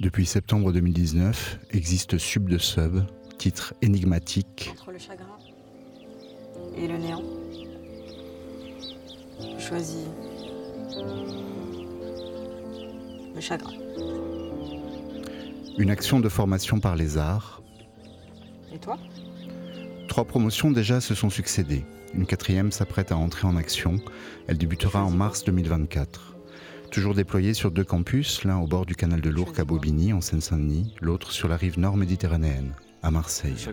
Depuis septembre 2019, existe Sub de Sub, titre énigmatique. Entre le chagrin et le néant, je choisis le chagrin. Une action de formation par les arts. Et toi? Trois promotions déjà se sont succédées. Une quatrième s'apprête à entrer en action. Elle débutera en mars 2024. Toujours déployée sur deux campus, l'un au bord du canal de l'Ourcq à Bobigny, en Seine-Saint-Denis, l'autre sur la rive nord méditerranéenne, à Marseille.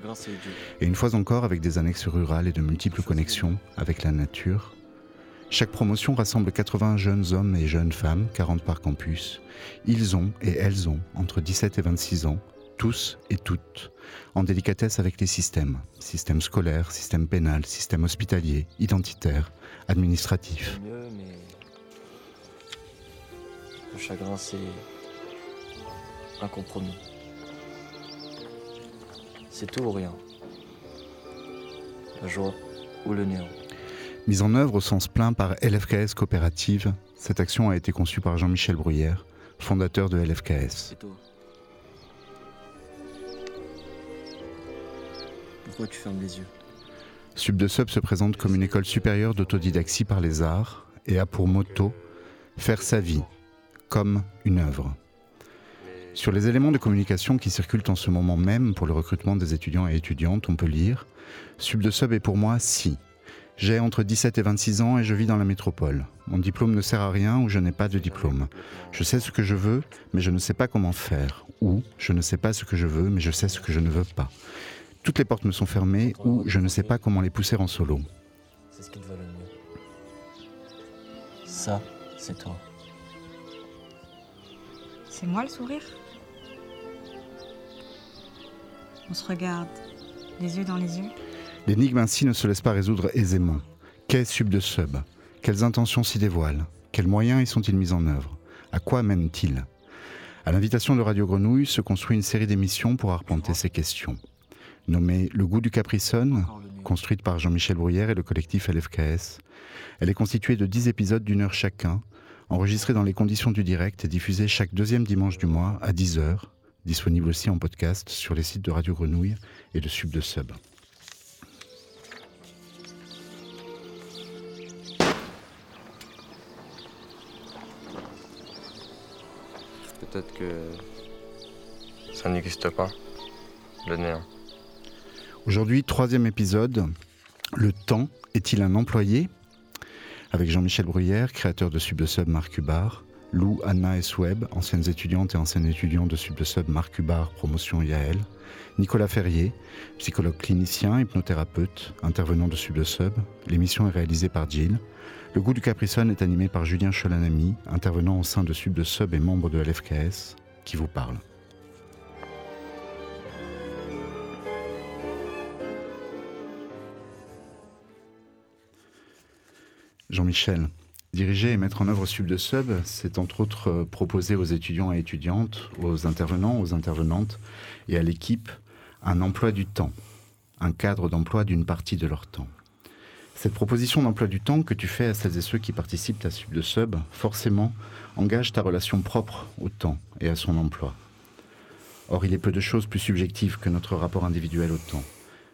Et une fois encore avec des annexes rurales et de multiples connexions avec la nature. Chaque promotion rassemble 80 jeunes hommes et jeunes femmes, 40 par campus. Ils ont et elles ont entre 17 et 26 ans, tous et toutes, en délicatesse avec les systèmes, système scolaire, système pénal, système hospitalier, identitaire, administratif. Le chagrin, c'est un compromis. C'est tout ou rien. La joie ou le néant. Mise en œuvre au sens plein par LFKS Coopérative, cette action a été conçue par Jean-Michel Bruyère, fondateur de LFKS. Pourquoi tu fermes les yeux? Sub de Sub se présente comme une école supérieure d'autodidaxie par les arts et a pour motto faire sa vie comme une œuvre. Sur les éléments de communication qui circulent en ce moment même pour le recrutement des étudiants et étudiantes, on peut lire Sub de Sub est pour moi si. J'ai entre 17 et 26 ans et je vis dans la métropole. Mon diplôme ne sert à rien ou je n'ai pas de diplôme. Je sais ce que je veux, mais je ne sais pas comment faire. Ou je ne sais pas ce que je veux, mais je sais ce que je ne veux pas. Toutes les portes me sont fermées ou je ne sais pas comment les pousser en solo. C'est ce qui te va le mieux. Ça, c'est toi. C'est moi le sourire On se regarde, les yeux dans les yeux. L'énigme ainsi ne se laisse pas résoudre aisément. Qu'est Sub de Sub? Quelles intentions s'y dévoilent? Quels moyens y sont-ils mis en œuvre? À quoi mènent-ils? À l'invitation de Radio Grenouille se construit une série d'émissions pour arpenter ces questions. Nommée Le goût du Capricone, construite par Jean-Michel Bruyère et le collectif LFKS. Elle est constituée de 10 épisodes d'une heure chacun, enregistrés dans les conditions du direct et diffusés chaque deuxième dimanche du mois à 10h, disponible aussi en podcast sur les sites de Radio Grenouille et de Sub de Sub. Peut-être que ça n'existe pas, le néant. Aujourd'hui, troisième épisode. Le temps est-il un employé? Avec Jean-Michel Bruyère, créateur de Sub de Sub Marc Hubar, Lou, Anna et Sweb, anciennes étudiantes et anciennes étudiants de Sub de Sub Marc Hubar, promotion IAL, Nicolas Ferrier, psychologue clinicien, hypnothérapeute, intervenant de Sub de Sub. L'émission est réalisée par Jill. Le goût du Capricone est animé par Julien Cholanami, intervenant au sein de Sub de Sub et membre de LFKS, qui vous parle. Jean-Michel, diriger et mettre en œuvre Sub de Sub, c'est entre autres euh, proposer aux étudiants et étudiantes, aux intervenants, aux intervenantes et à l'équipe un emploi du temps, un cadre d'emploi d'une partie de leur temps. Cette proposition d'emploi du temps que tu fais à celles et ceux qui participent à Sub de Sub, forcément, engage ta relation propre au temps et à son emploi. Or, il est peu de choses plus subjectives que notre rapport individuel au temps.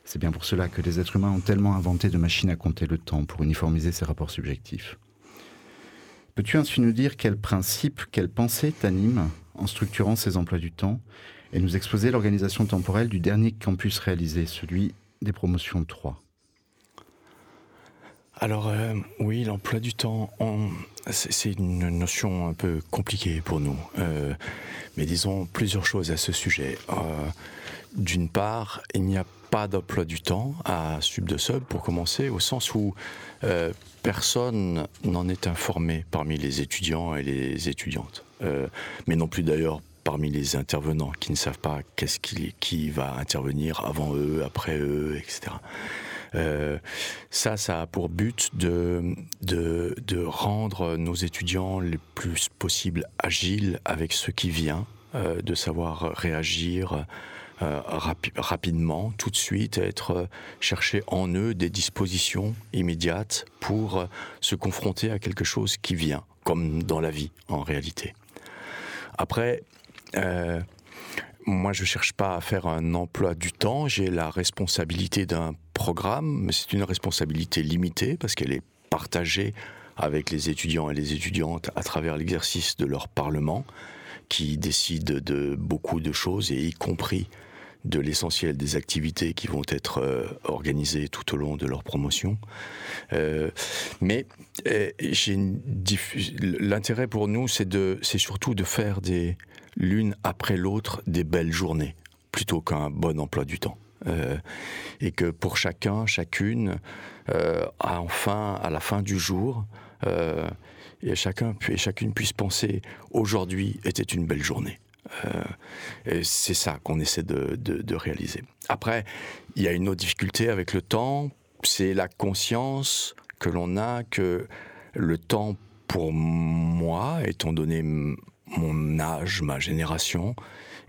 C'est bien pour cela que les êtres humains ont tellement inventé de machines à compter le temps pour uniformiser ces rapports subjectifs. Peux-tu ainsi nous dire quels principes, quelles pensées t'animent en structurant ces emplois du temps et nous exposer l'organisation temporelle du dernier campus réalisé, celui des promotions 3 Alors euh, oui, l'emploi du temps, c'est une notion un peu compliquée pour nous. Euh, mais disons plusieurs choses à ce sujet. Euh, D'une part, il n'y a pas d'emploi du temps à Sub de Sub pour commencer, au sens où euh, personne n'en est informé parmi les étudiants et les étudiantes. Euh, mais non plus d'ailleurs parmi les intervenants qui ne savent pas qu'est-ce qui, qui va intervenir avant eux, après eux, etc. Euh, ça, ça a pour but de, de, de rendre nos étudiants le plus possible agiles avec ce qui vient, de savoir réagir euh, rapi- rapidement, tout de suite, être euh, chercher en eux des dispositions immédiates pour euh, se confronter à quelque chose qui vient, comme dans la vie en réalité. Après, euh, moi, je ne cherche pas à faire un emploi du temps. J'ai la responsabilité d'un programme, mais c'est une responsabilité limitée parce qu'elle est partagée avec les étudiants et les étudiantes à travers l'exercice de leur parlement, qui décide de beaucoup de choses, et y compris de l'essentiel des activités qui vont être euh, organisées tout au long de leur promotion. Euh, mais euh, l'intérêt pour nous, c'est surtout de faire l'une après l'autre des belles journées, plutôt qu'un bon emploi du temps. et que pour chacun, chacune, à enfin, à la fin du jour, et chacun et chacune puisse penser aujourd'hui était une belle journée. Euh, c'est ça qu'on essaie de, réaliser. Après, il y a une autre difficulté avec le temps, c'est la conscience que l'on a que le temps pour moi, étant donné mon âge, ma génération,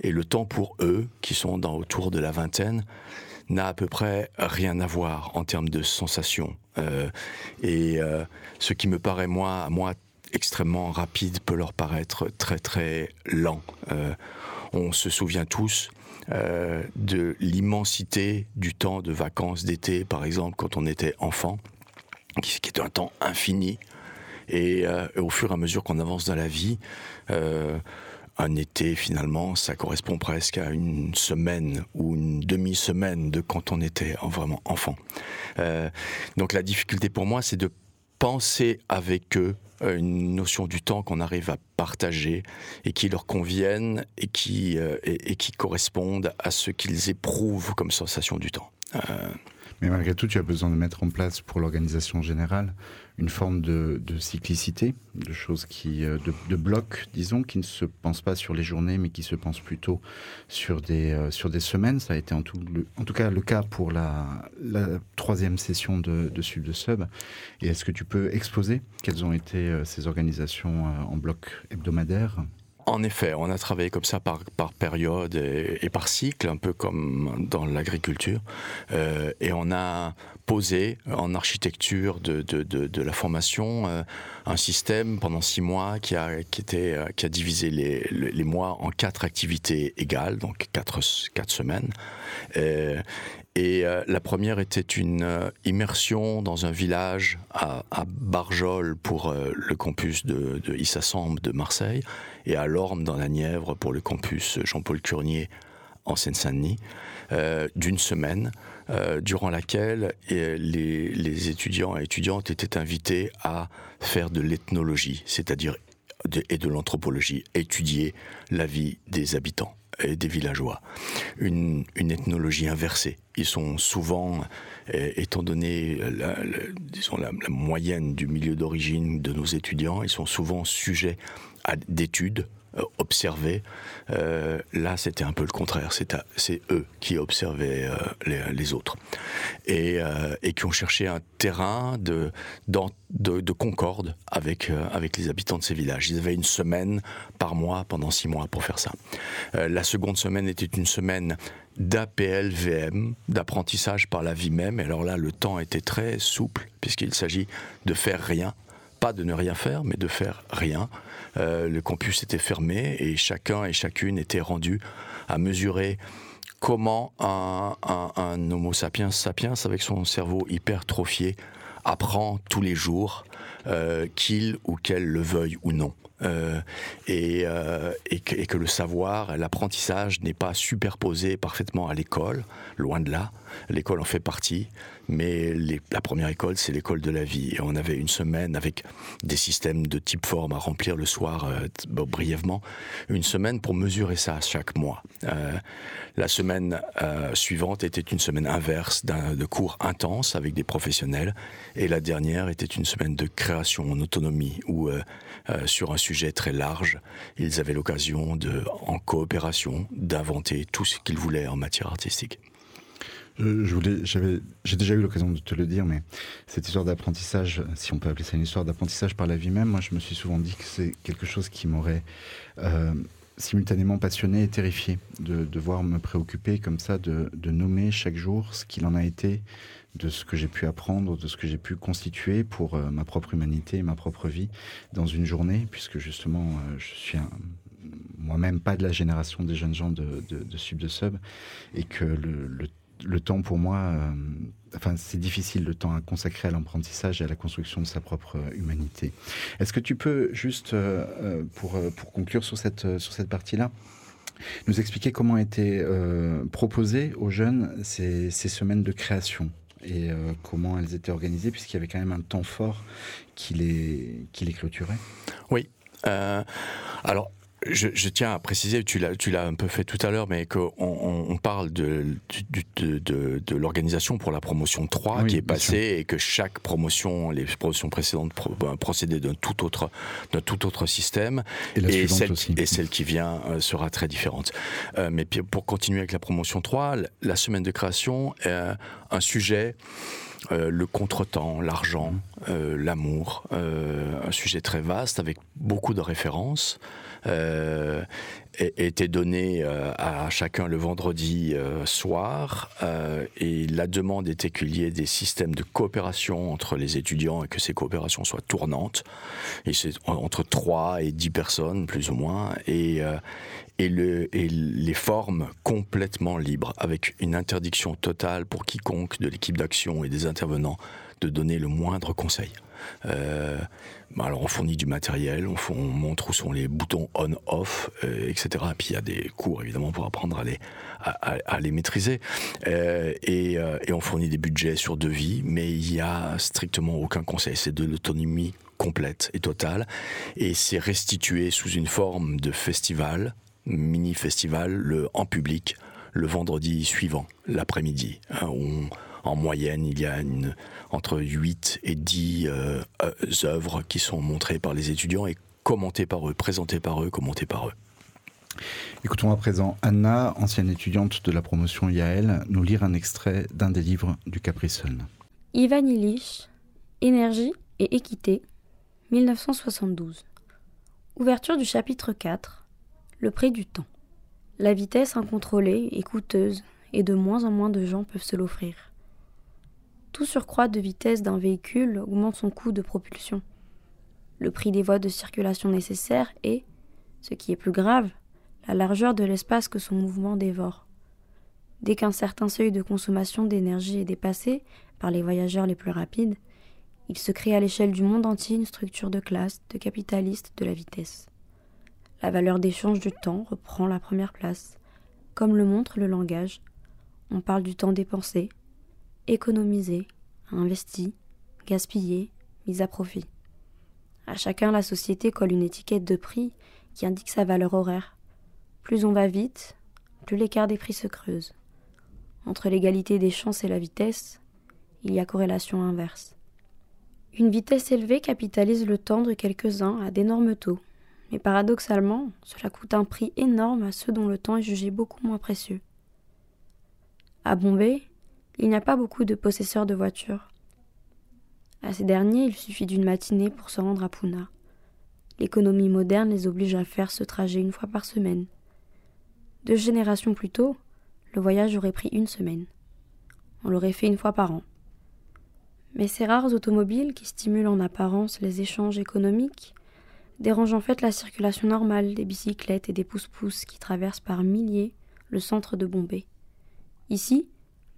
et le temps pour eux, qui sont dans autour de la vingtaine, n'a à peu près rien à voir en termes de sensations. Euh, et euh, ce qui me paraît moi, moi extrêmement rapide peut leur paraître très très lent. Euh, on se souvient tous euh, de l'immensité du temps de vacances d'été, par exemple, quand on était enfant, qui, est un temps infini. Et, euh, au fur et à mesure qu'on avance dans la vie, un été finalement, ça correspond presque à une semaine ou une demi-semaine de quand on était vraiment enfant. donc la difficulté pour moi, c'est de penser avec eux une notion du temps qu'on arrive à partager et qui leur convienne et qui, euh, et, qui correspondent à ce qu'ils éprouvent comme sensation du temps. Euh, mais malgré tout, tu as besoin de mettre en place pour l'organisation générale une forme de, cyclicité, de choses qui, euh, de, blocs, disons, qui ne se pensent pas sur les journées, mais qui se pensent plutôt sur des, euh, sur des semaines. Ça a été en tout, en tout cas le cas pour la, troisième session de, de Sub de Sub. Et est-ce que tu peux exposer quelles ont été euh, ces organisations en blocs hebdomadaires? En effet, on a travaillé comme ça par, période et, par cycle, un peu comme dans l'agriculture. Euh, et on a posé en architecture de, la formation euh, un système pendant six mois qui a, euh, divisé les, mois en quatre activités égales, donc quatre semaines. Et euh, la première était une euh, immersion dans un village à, Barjol pour euh, le campus de, de de Marseille et à Lorme dans la Nièvre pour le campus Jean-Paul Curnier en Seine-Saint-Denis, d'une semaine, durant laquelle les, les, étudiants et étudiantes étaient invités à faire de l'ethnologie, c'est-à-dire et de l'anthropologie, étudier la vie des habitants et des villageois. Une, ethnologie inversée. Ils sont souvent, étant donné la, disons la, moyenne du milieu d'origine de nos étudiants, ils sont souvent sujets à d'études euh, observés. Euh, là, c'était un peu le contraire. C'est eux qui observaient euh, les, autres et, qui ont cherché un terrain de concorde avec, avec les habitants de ces villages. Ils avaient une semaine par mois pendant six mois pour faire ça. la seconde semaine était une semaine d'APLVM, d'apprentissage par la vie même. Et alors là, le temps était très souple, puisqu'il s'agit de faire rien. Pas de ne rien faire, mais de faire rien. Euh, le campus était fermé et chacun et chacune était rendu à mesurer comment un, Homo sapiens sapiens, avec son cerveau hypertrophié, apprend tous les jours, euh, qu'il ou qu'elle le veuille ou non. Euh, et, et, que, le savoir, l'apprentissage n'est pas superposé parfaitement à l'école, loin de là. L'école en fait partie, mais la première école, c'est l'école de la vie. Et on avait une semaine avec des systèmes de type forme à remplir le soir, euh, brièvement, une semaine pour mesurer ça chaque mois. Euh, la semaine euh, suivante était une semaine inverse de cours intenses avec des professionnels, et la dernière était une semaine de création en autonomie, où sur un sujet très large, ils avaient l'occasion en coopération, d'inventer tout ce qu'ils voulaient en matière artistique. Voulais, j'avais, j'ai déjà eu l'occasion de te le dire, mais cette histoire d'apprentissage, si on peut appeler ça une histoire d'apprentissage par la vie même, moi je me suis souvent dit que c'est quelque chose qui m'aurait euh, simultanément passionné et terrifié de devoir me préoccuper comme ça, de, nommer chaque jour ce qu'il en a été, de ce que j'ai pu apprendre, de ce que j'ai pu constituer pour euh, ma propre humanité, ma propre vie dans une journée, puisque justement euh, je suis moi-même pas de la génération des jeunes gens de, Sub de Sub, et que le, temps pour moi, euh, enfin c'est difficile le temps à consacrer à l'apprentissage et à la construction de sa propre humanité. Est-ce que tu peux juste, pour, pour conclure sur cette, sur cette partie-là, nous expliquer comment étaient euh, proposées aux jeunes ces, semaines de création et euh, comment elles étaient organisées, puisqu'il y avait quand même un temps fort qui les, qui les clôturait? Oui. Euh, alors, je, tiens à préciser, tu l'as, un peu fait tout à l'heure, mais qu'on on, parle de, de, de, l'organisation pour la promotion 3 qui est passée et que chaque promotion, les promotions précédentes ben, procédaient d'un tout autre, tout autre système et, celle, aussi. et celle qui vient euh, sera très différente. Euh, mais pour continuer avec la promotion 3, la semaine de création est un sujet euh, le contretemps, l'argent, euh, l'amour, euh, un sujet très vaste avec beaucoup de références, était donné à chacun le vendredi soir et la demande était qu'il y ait des systèmes de coopération entre les étudiants et que ces coopérations soient tournantes. Et c'est entre 3 et 10 personnes plus ou moins et, et, le, et les formes complètement libres, avec une interdiction totale pour quiconque de l'équipe d'action et des intervenants de donner le moindre conseil. Euh, alors on fournit du matériel, on, on, montre où sont les boutons on/off, euh, etc. Et puis il y a des cours évidemment pour apprendre à les, maîtriser. Euh, et, on fournit des budgets sur devis, mais il n'y a strictement aucun conseil. C'est de l'autonomie complète et totale. Et c'est restitué sous une forme de festival mini-festival en public le vendredi suivant, l'après-midi. Hein, en moyenne, il y a une, entre 8 et 10 euh, euh, œuvres qui sont montrées par les étudiants et commentées par eux, présentées par eux, commentées par eux. Écoutons à présent Anna, ancienne étudiante de la promotion IAL, nous lire un extrait d'un des livres du Capricon. Ivan Illich, Énergie et équité, 1972. Ouverture du chapitre 4 le prix du temps. La vitesse incontrôlée est coûteuse et de moins en moins de gens peuvent se l'offrir. Tout surcroît de vitesse d'un véhicule augmente son coût de propulsion. Le prix des voies de circulation nécessaires est, ce qui est plus grave, la largeur de l'espace que son mouvement dévore. Dès qu'un certain seuil de consommation d'énergie est dépassé par les voyageurs les plus rapides, il se crée à l'échelle du monde entier une structure de classe de capitalistes de la vitesse. La valeur d'échange du temps reprend la première place. Comme le montre le langage, on parle du temps dépensé, économisé, investi, gaspillé, mis à profit. À chacun, la société colle une étiquette de prix qui indique sa valeur horaire. Plus on va vite, plus l'écart des prix se creuse. Entre l'égalité des chances et la vitesse, il y a corrélation inverse. Une vitesse élevée capitalise le temps de quelques-uns à d'énormes taux, mais paradoxalement, cela coûte un prix énorme à ceux dont le temps est jugé beaucoup moins précieux. À Bombay, il n'y a pas beaucoup de possesseurs de voitures. À ces derniers, il suffit d'une matinée pour se rendre à Pune. L'économie moderne les oblige à faire ce trajet une fois par semaine. Deux générations plus tôt, le voyage aurait pris une semaine. On l'aurait fait une fois par an. Mais ces rares automobiles qui stimulent en apparence les échanges économiques dérange en fait la circulation normale des bicyclettes et des pousse-pousses qui traversent par milliers le centre de Bombay. Ici,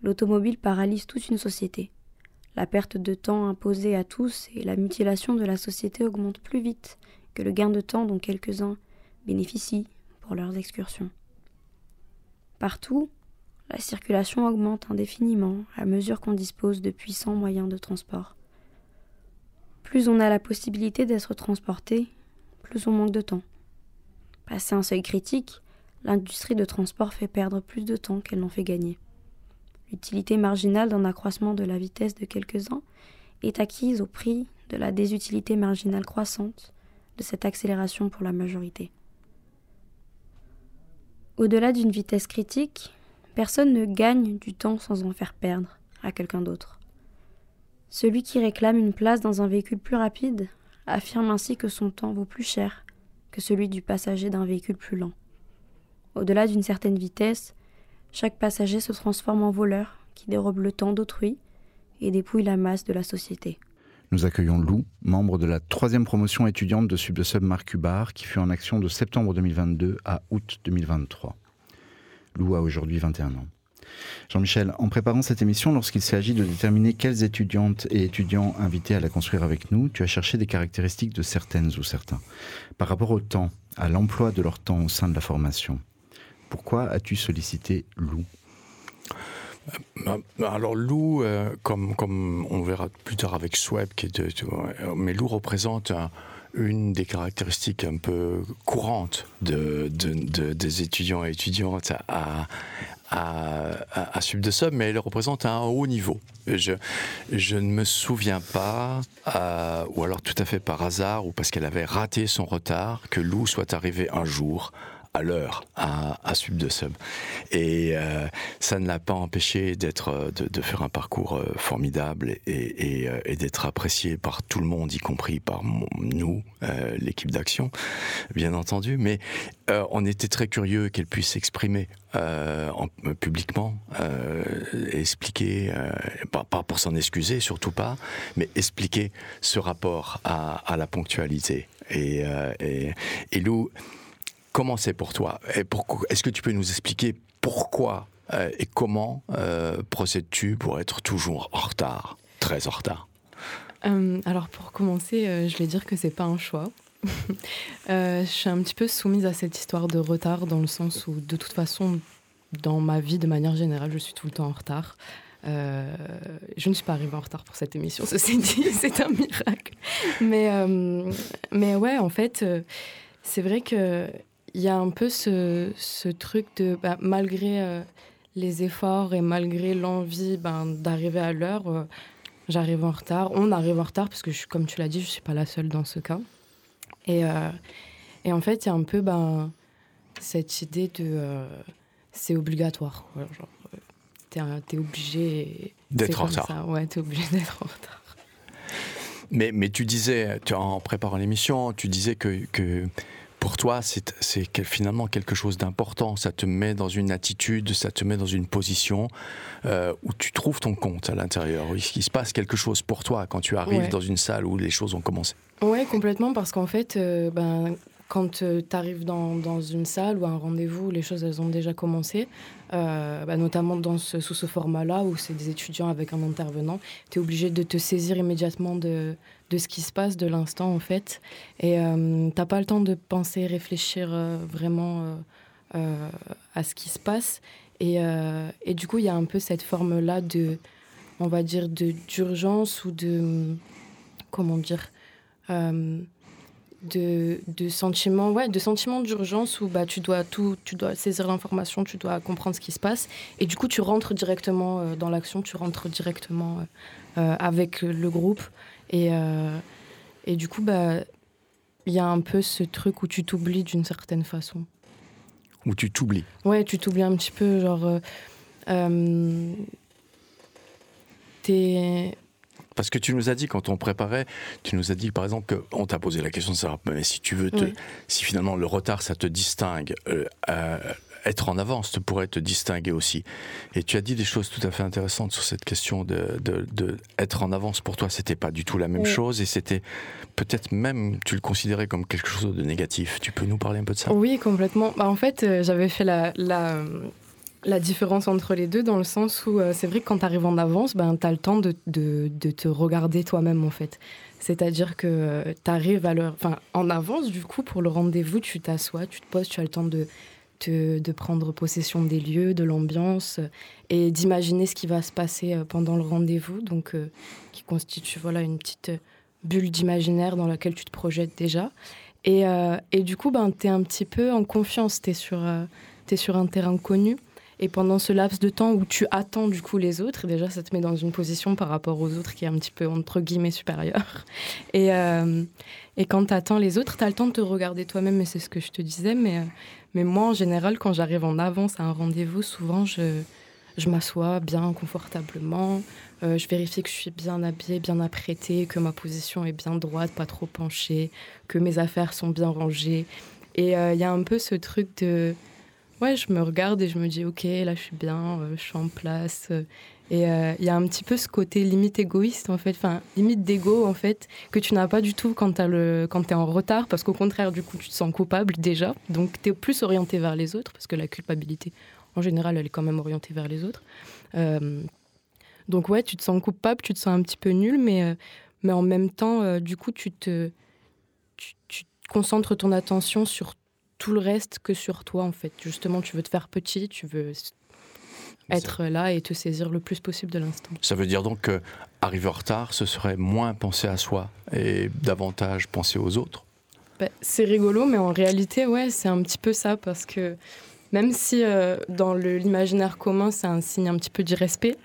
l'automobile paralyse toute une société. La perte de temps imposée à tous et la mutilation de la société augmentent plus vite que le gain de temps dont quelques-uns bénéficient pour leurs excursions. Partout, la circulation augmente indéfiniment à mesure qu'on dispose de puissants moyens de transport. Plus on a la possibilité d'être transporté, plus on manque de temps. Passé un seuil critique, l'industrie de transport fait perdre plus de temps qu'elle n'en fait gagner. L'utilité marginale d'un accroissement de la vitesse de quelques-uns est acquise au prix de la désutilité marginale croissante de cette accélération pour la majorité. Au-delà d'une vitesse critique, personne ne gagne du temps sans en faire perdre à quelqu'un d'autre. Celui qui réclame une place dans un véhicule plus rapide affirme ainsi que son temps vaut plus cher que celui du passager d'un véhicule plus lent. Au-delà d'une certaine vitesse, chaque passager se transforme en voleur qui dérobe le temps d'autrui et dépouille la masse de la société. Nous accueillons Lou, membre de la troisième promotion étudiante de Sub de Sub Marc Hubar, qui fut en action de septembre 2022 à août 2023. Lou a aujourd'hui 21 ans. Jean-Michel, en préparant cette émission, lorsqu'il s'agit de déterminer quelles étudiantes et étudiants invités à la construire avec nous, tu as cherché des caractéristiques de certaines ou certains. Par rapport au temps, à l'emploi de leur temps au sein de la formation, pourquoi as-tu sollicité Lou? Euh, alors Lou, euh, comme, comme on verra plus tard avec Sweb, mais Lou représente une des caractéristiques un peu courantes de, des étudiants et étudiantes à, à, à, Sub de Sub, mais elle représente un haut niveau. Je, je ne me souviens pas, euh, ou alors tout à fait par hasard, ou parce qu'elle avait raté son retard, que Lou soit arrivée un jour à l'heure à, Sub de Sub. Et euh, ça ne l'a pas empêché d'être, de, faire un parcours euh, formidable et, euh, d'être apprécié par tout le monde, y compris par nous, l'équipe d'action, bien entendu. Mais on était très curieux qu'elle puisse s'exprimer en, publiquement, expliquer, pas, pour s'en excuser, surtout pas, mais expliquer ce rapport à, la ponctualité. Et Lou, Comment c'est pour toi Est-ce que tu peux nous expliquer pourquoi euh, et comment euh, procèdes-tu pour être toujours en retard, très en retard? Euh, Alors pour commencer, je vais dire que c'est pas un choix. je suis un petit peu soumise à cette histoire de retard dans le sens où de toute façon, dans ma vie de manière générale, je suis tout le temps en retard. je ne suis pas arrivée en retard pour cette émission, ceci dit, c'est un miracle. Mais, mais ouais, en fait, c'est vrai que il y a un peu ce, ce truc de, bah, malgré euh, les efforts et malgré l'envie ben, d'arriver à l'heure, euh, j'arrive en retard. On arrive en retard parce que, je, comme tu l'as dit, je ne suis pas la seule dans ce cas. Et, euh, et en fait, il y a un peu ben, cette idée de c'est obligatoire. tu es, obligé. D'être en retard. Ça. Ouais, tu es obligé d'être en retard. Mais, mais tu disais, tu, en préparant l'émission, tu disais que, que pour toi, c'est finalement quelque chose d'important. Ça te met dans une attitude, ça te met dans une position euh, où tu trouves ton compte à l'intérieur. Il, se passe quelque chose pour toi quand tu arrives dans une salle où les choses ont commencé. Oui, complètement, parce qu'en fait, euh, ben, quand euh, tu arrives dans, dans, une salle ou un rendez-vous, les choses elles ont déjà commencé, ben, notamment dans ce, sous ce format-là où c'est des étudiants avec un intervenant, tu es obligé de te saisir immédiatement de, de ce qui se passe, de l'instant en fait. Et euh, t'as pas le temps de penser, réfléchir euh, vraiment euh, euh, à ce qui se passe. Et, et du coup, il y a un peu cette forme-là de, on va dire, d'urgence ou de, comment dire, de, de sentiment, ouais, de d'urgence où bah, tu dois tout, tu dois saisir l'information, tu dois comprendre ce qui se passe. Et du coup, tu rentres directement dans l'action, tu rentres directement avec le groupe. Et, euh, et du coup, bah, il y a un peu ce truc où tu t'oublies d'une certaine façon. Où tu t'oublies Ouais, tu t'oublies un petit peu, genre. Euh, euh, t'es. Parce que tu nous as dit, quand on préparait, tu nous as dit, par exemple, qu'on t'a posé la question de savoir, mais si tu veux, te, si finalement le retard, ça te distingue, euh, être en avance pourrait te distinguer aussi. Et tu as dit des choses tout à fait intéressantes sur cette question de, de, être en avance pour toi, c'était pas du tout la même chose et c'était peut-être même tu le considérais comme quelque chose de négatif. Tu peux nous parler un peu de ça? Oui, complètement. Bah, en fait, euh, j'avais fait la, la, la, différence entre les deux dans le sens où euh, c'est vrai que quand tu arrives en avance, ben, tu as le temps de, de, de te regarder toi-même en fait. C'est-à-dire que euh, tu arrives à l'heure, enfin en avance du coup pour le rendez-vous, tu t'assois, tu te poses, tu as le temps de de, prendre possession des lieux, de l'ambiance euh, et d'imaginer ce qui va se passer euh, pendant le rendez-vous, donc euh, qui constitue voilà une petite bulle d'imaginaire dans laquelle tu te projettes déjà. Et, et du coup, ben, tu es un petit peu en confiance, tu es, sur un terrain connu. Et pendant ce laps de temps où tu attends du coup les autres, déjà ça te met dans une position par rapport aux autres qui est un petit peu entre guillemets supérieure. Et, et quand tu attends les autres, tu as le temps de te regarder toi-même, et c'est ce que je te disais, mais mais moi, en général, quand j'arrive en avance à un rendez-vous, souvent, je, je m'assois bien confortablement. Euh, je vérifie que je suis bien habillée, bien apprêtée, que ma position est bien droite, pas trop penchée, que mes affaires sont bien rangées. Et euh, il y a un peu ce truc de... Ouais, je me regarde et je me dis, ok, là, je suis bien, euh, je suis en place. Et euh, il y a un petit peu ce côté limite égoïste, en fait, enfin, limite d'ego, en fait, que tu n'as pas du tout quand tu es en retard, parce qu'au contraire, du coup, tu te sens coupable déjà. Donc, tu es plus orienté vers les autres, parce que la culpabilité, en général, elle est quand même orientée vers les autres. Euh, donc, ouais, tu te sens coupable, tu te sens un petit peu nul, mais, euh, mais en même temps, du coup, tu te, tu concentres ton attention sur tout le reste que sur toi, en fait. Justement, tu veux te faire petit, tu veux être là et te saisir le plus possible de l'instant. Ça veut dire donc qu'arriver en retard, ce serait moins penser à soi et davantage penser aux autres bah, C'est rigolo, mais en réalité, ouais, c'est un petit peu ça parce que même si euh, dans l'imaginaire commun, c'est un signe un petit peu d'irrespect.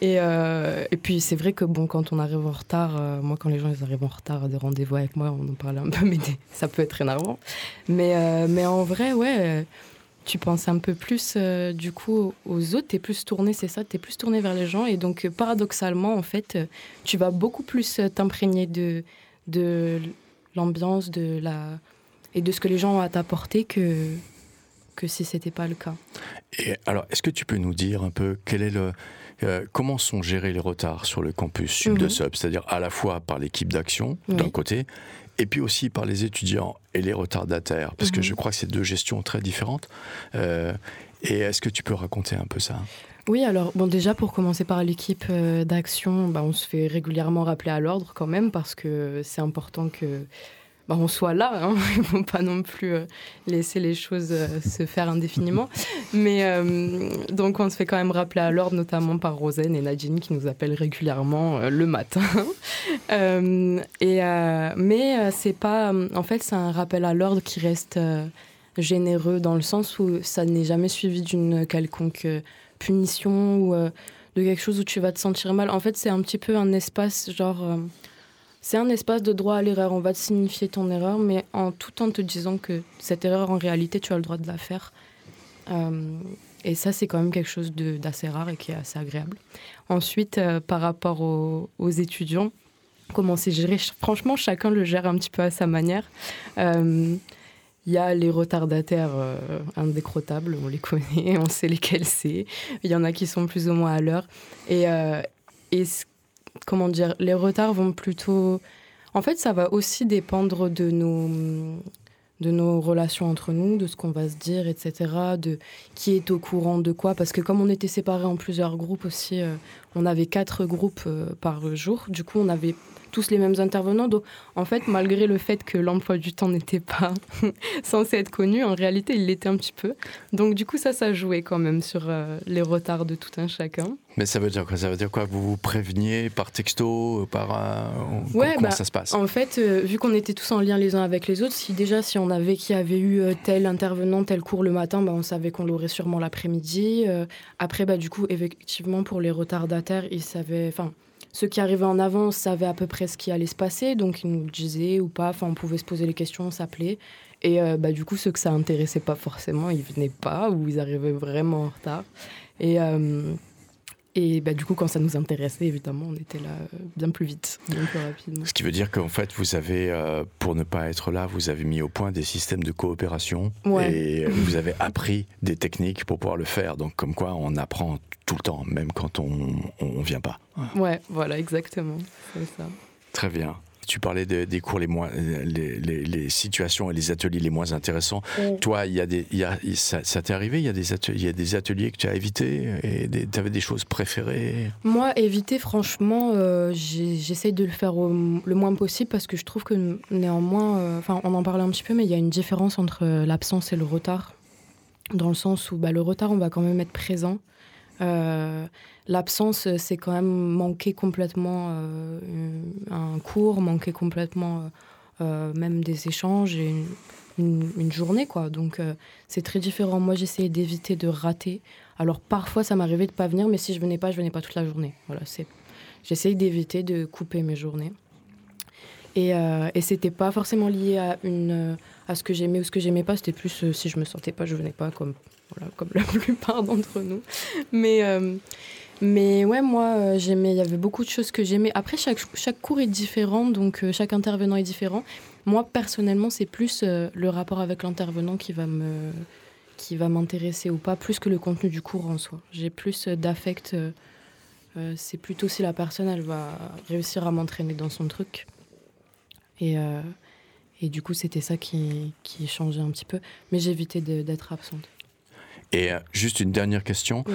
Et, euh, et puis c'est vrai que bon, quand on arrive en retard, euh, moi quand les gens ils arrivent en retard à des rendez-vous avec moi, on en parle un peu, mais ça peut être énervant. Mais, mais en vrai, ouais tu penses un peu plus euh, du coup aux autres, tu es plus tourné, c'est ça, tu es plus tourné vers les gens et donc euh, paradoxalement en fait, euh, tu vas beaucoup plus t'imprégner de de l'ambiance de la et de ce que les gens ont à t'apporter que que si c'était pas le cas. Et alors, est-ce que tu peux nous dire un peu quel est le comment sont gérés les retards sur le campus sub de mhm. Sub, c'est-à-dire à la fois par l'équipe d'action d'un côté et puis aussi par les étudiants et les retardataires, parce que mhm. je crois que c'est deux gestions très différentes. Euh, et est-ce que tu peux raconter un peu ça? Oui, alors bon, déjà pour commencer par l'équipe euh, d'action, bah, on se fait régulièrement rappeler à l'ordre quand même parce que c'est important que bah, on soit là. Hein. Il ne faut pas non plus euh, laisser les choses euh, se faire indéfiniment. Mais euh, donc, on se fait quand même rappeler à l'ordre, notamment par Rosen et Nadine qui nous appellent régulièrement le matin. et, mais c'est pas. En fait, c'est un rappel à l'ordre qui reste généreux dans le sens où ça n'est jamais suivi d'une quelconque punition ou de quelque chose où tu vas te sentir mal. En fait, c'est un petit peu un espace genre c'est un espace de droit à l'erreur. On va te signifier ton erreur, mais en tout en te disant que cette erreur, en réalité, tu as le droit de la faire. Euh, et ça, c'est quand même quelque chose d'assez rare et qui est assez agréable. Ensuite, euh, par rapport aux, étudiants, comment c'est géré? Franchement, chacun le gère un petit peu à sa manière. Euh, il y a les retardataires indécrottables, on les connaît, on sait lesquels c'est. Il y en a qui sont plus ou moins à l'heure. Et, et ce comment dire, les retards vont plutôt. En fait, ça va aussi dépendre de nos, relations entre nous, de ce qu'on va se dire, etc., de qui est au courant de quoi. Parce que comme on était séparés en plusieurs groupes aussi, euh, on avait quatre groupes euh, par jour. Du coup, on avait tous les mêmes intervenants. Donc, en fait, malgré le fait que l'emploi du temps n'était pas censé être connu, en réalité, il l'était un petit peu. Donc, du coup, ça, ça jouait quand même sur euh, les retards de tout un chacun. Mais ça veut dire quoi? Ça veut dire quoi? Vous vous préveniez par texto, par euh, ouais, comment bah, ça se passe? En fait, euh, vu qu'on était tous en lien les uns avec les autres, si déjà si on avait qui avait eu tel intervenant, tel cours le matin, bah, on savait qu'on l'aurait sûrement l'après-midi. après, bah, du coup, effectivement, pour les ils savaient, enfin ceux qui arrivaient en avance savaient à peu près ce qui allait se passer, donc ils nous disaient ou pas, enfin on pouvait se poser les questions, s'appeler. Et euh, bah, du coup, ceux que ça intéressait pas forcément, ils venaient pas ou ils arrivaient vraiment en retard. Et, euh, et bah, du coup, quand ça nous intéressait, évidemment, on était là euh, bien plus vite, bien plus rapidement. Ce qui veut dire qu'en fait, vous avez, pour ne pas être là, vous avez mis au point des systèmes de coopération et vous avez appris des techniques pour pouvoir le faire. Donc, comme quoi, on apprend tout le temps, même quand on ne vient pas. Ouais, voilà, exactement. C'est ça. Très bien. Tu parlais des cours les moins, les, les, situations et les ateliers les moins intéressants. Toi, il y a des, y a, ça, t'est arrivé Il y a des ateliers, il y a des ateliers que tu as évités et tu avais des choses préférées? Moi, éviter, franchement, euh, j'essaye de le faire le moins possible parce que je trouve que néanmoins, euh, enfin, on en parlait un petit peu, mais il y a une différence entre l'absence et le retard, dans le sens où bah, le retard, on va quand même être présent. Euh, l'absence, c'est quand même manquer complètement euh, un cours, manquer complètement euh, même des échanges et une, journée, quoi. Donc, c'est très différent. Moi, j'essayais d'éviter de rater. Alors, parfois, ça m'arrivait de pas venir, mais si je venais pas, je venais pas toute la journée. Voilà, c'est... J'essaye d'éviter de couper mes journées. Et, et c'était pas forcément lié à, une, à ce que j'aimais ou ce que j'aimais pas, c'était plus si je me sentais pas, je venais pas, comme comme la plupart d'entre nous. Mais, euh, mais ouais, moi, euh, j'aimais, il y avait beaucoup de choses que j'aimais. Après, chaque, chaque cours est différent, donc euh, chaque intervenant est différent. Moi, personnellement, c'est plus le rapport avec l'intervenant qui va me qui va m'intéresser ou pas, plus que le contenu du cours en soi. J'ai plus d'affect Euh, c'est plutôt si la personne, elle va réussir à m'entraîner dans son truc. Et, euh, et du coup, c'était ça qui, qui changeait un petit peu. Mais j'évitais d'être absente. Et euh, juste une dernière question. Oui.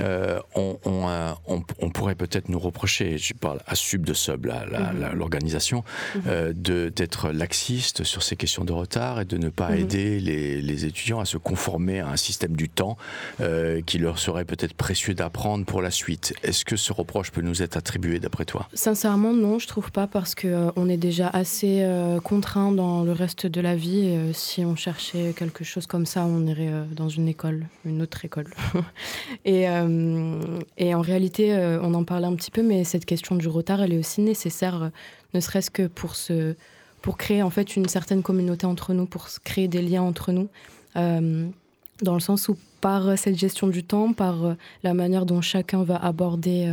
Euh, on, on, euh, on- on pourrait peut-être nous reprocher, je parle à Sub de Sub, Mhm. l'organisation, Mhm. euh, d'être laxiste sur ces questions de retard et de ne pas Mhm. aider les, les étudiants à se conformer à un système du temps euh, qui leur serait peut-être précieux d'apprendre pour la suite. Est-ce que ce reproche peut nous être attribué d'après toi? Sincèrement, non, je trouve pas parce que euh, on est déjà assez contraint dans le reste de la vie. Si on cherchait quelque chose comme ça, on irait dans une école, une autre école. et, euh, et en réalité, euh, on en parlait un petit peu, mais cette question du retard, elle est aussi nécessaire, euh, ne serait-ce que pour pour créer en fait une certaine communauté entre nous, pour créer des liens entre nous, dans le sens où par cette gestion du temps, par la manière dont chacun va aborder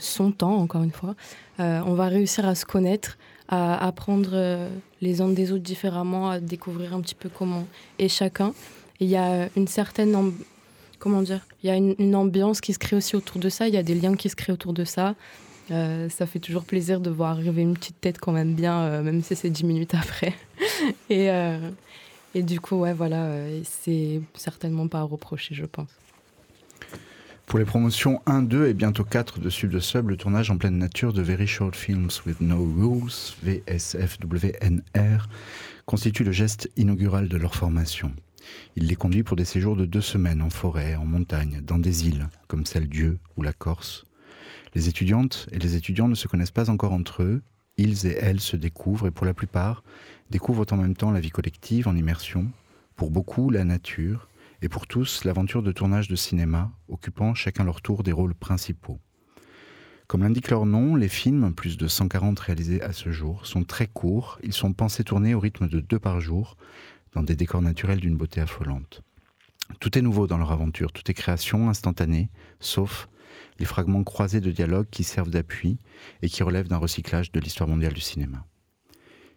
son temps, encore une fois, on va réussir à se connaître, à apprendre les uns des autres différemment, à découvrir un petit peu comment est chacun. Il y a une certaine, comment dire, il y a une, ambiance qui se crée aussi autour de ça. Il y a des liens qui se créent autour de ça. Euh, ça fait toujours plaisir de voir arriver une petite tête quand même bien, euh, même si c'est dix minutes après. et, euh, et du coup, ouais, voilà, c'est certainement pas à reprocher, je pense. Pour les promotions 1, 2 et bientôt 4 de Sub de Sub, le tournage en pleine nature de Very Short Films with No Rules, VSFWNR, constitue le geste inaugural de leur formation. Il les conduit pour des séjours de deux semaines en forêt, en montagne, dans des îles, comme celle d'Yeux ou la Corse. Les étudiantes et les étudiants ne se connaissent pas encore entre eux, ils et elles se découvrent et pour la plupart découvrent en même temps la vie collective en immersion, pour beaucoup la nature, et pour tous l'aventure de tournage de cinéma, occupant chacun leur tour des rôles principaux. Comme l'indique leur nom, les films, plus de 140 réalisés à ce jour, sont très courts, ils sont pensés tourner au rythme de deux par jour, dans des décors naturels d'une beauté affolante. Tout est nouveau dans leur aventure, tout est création instantanée, sauf les fragments croisés de dialogue qui servent d'appui et qui relèvent d'un recyclage de l'histoire mondiale du cinéma.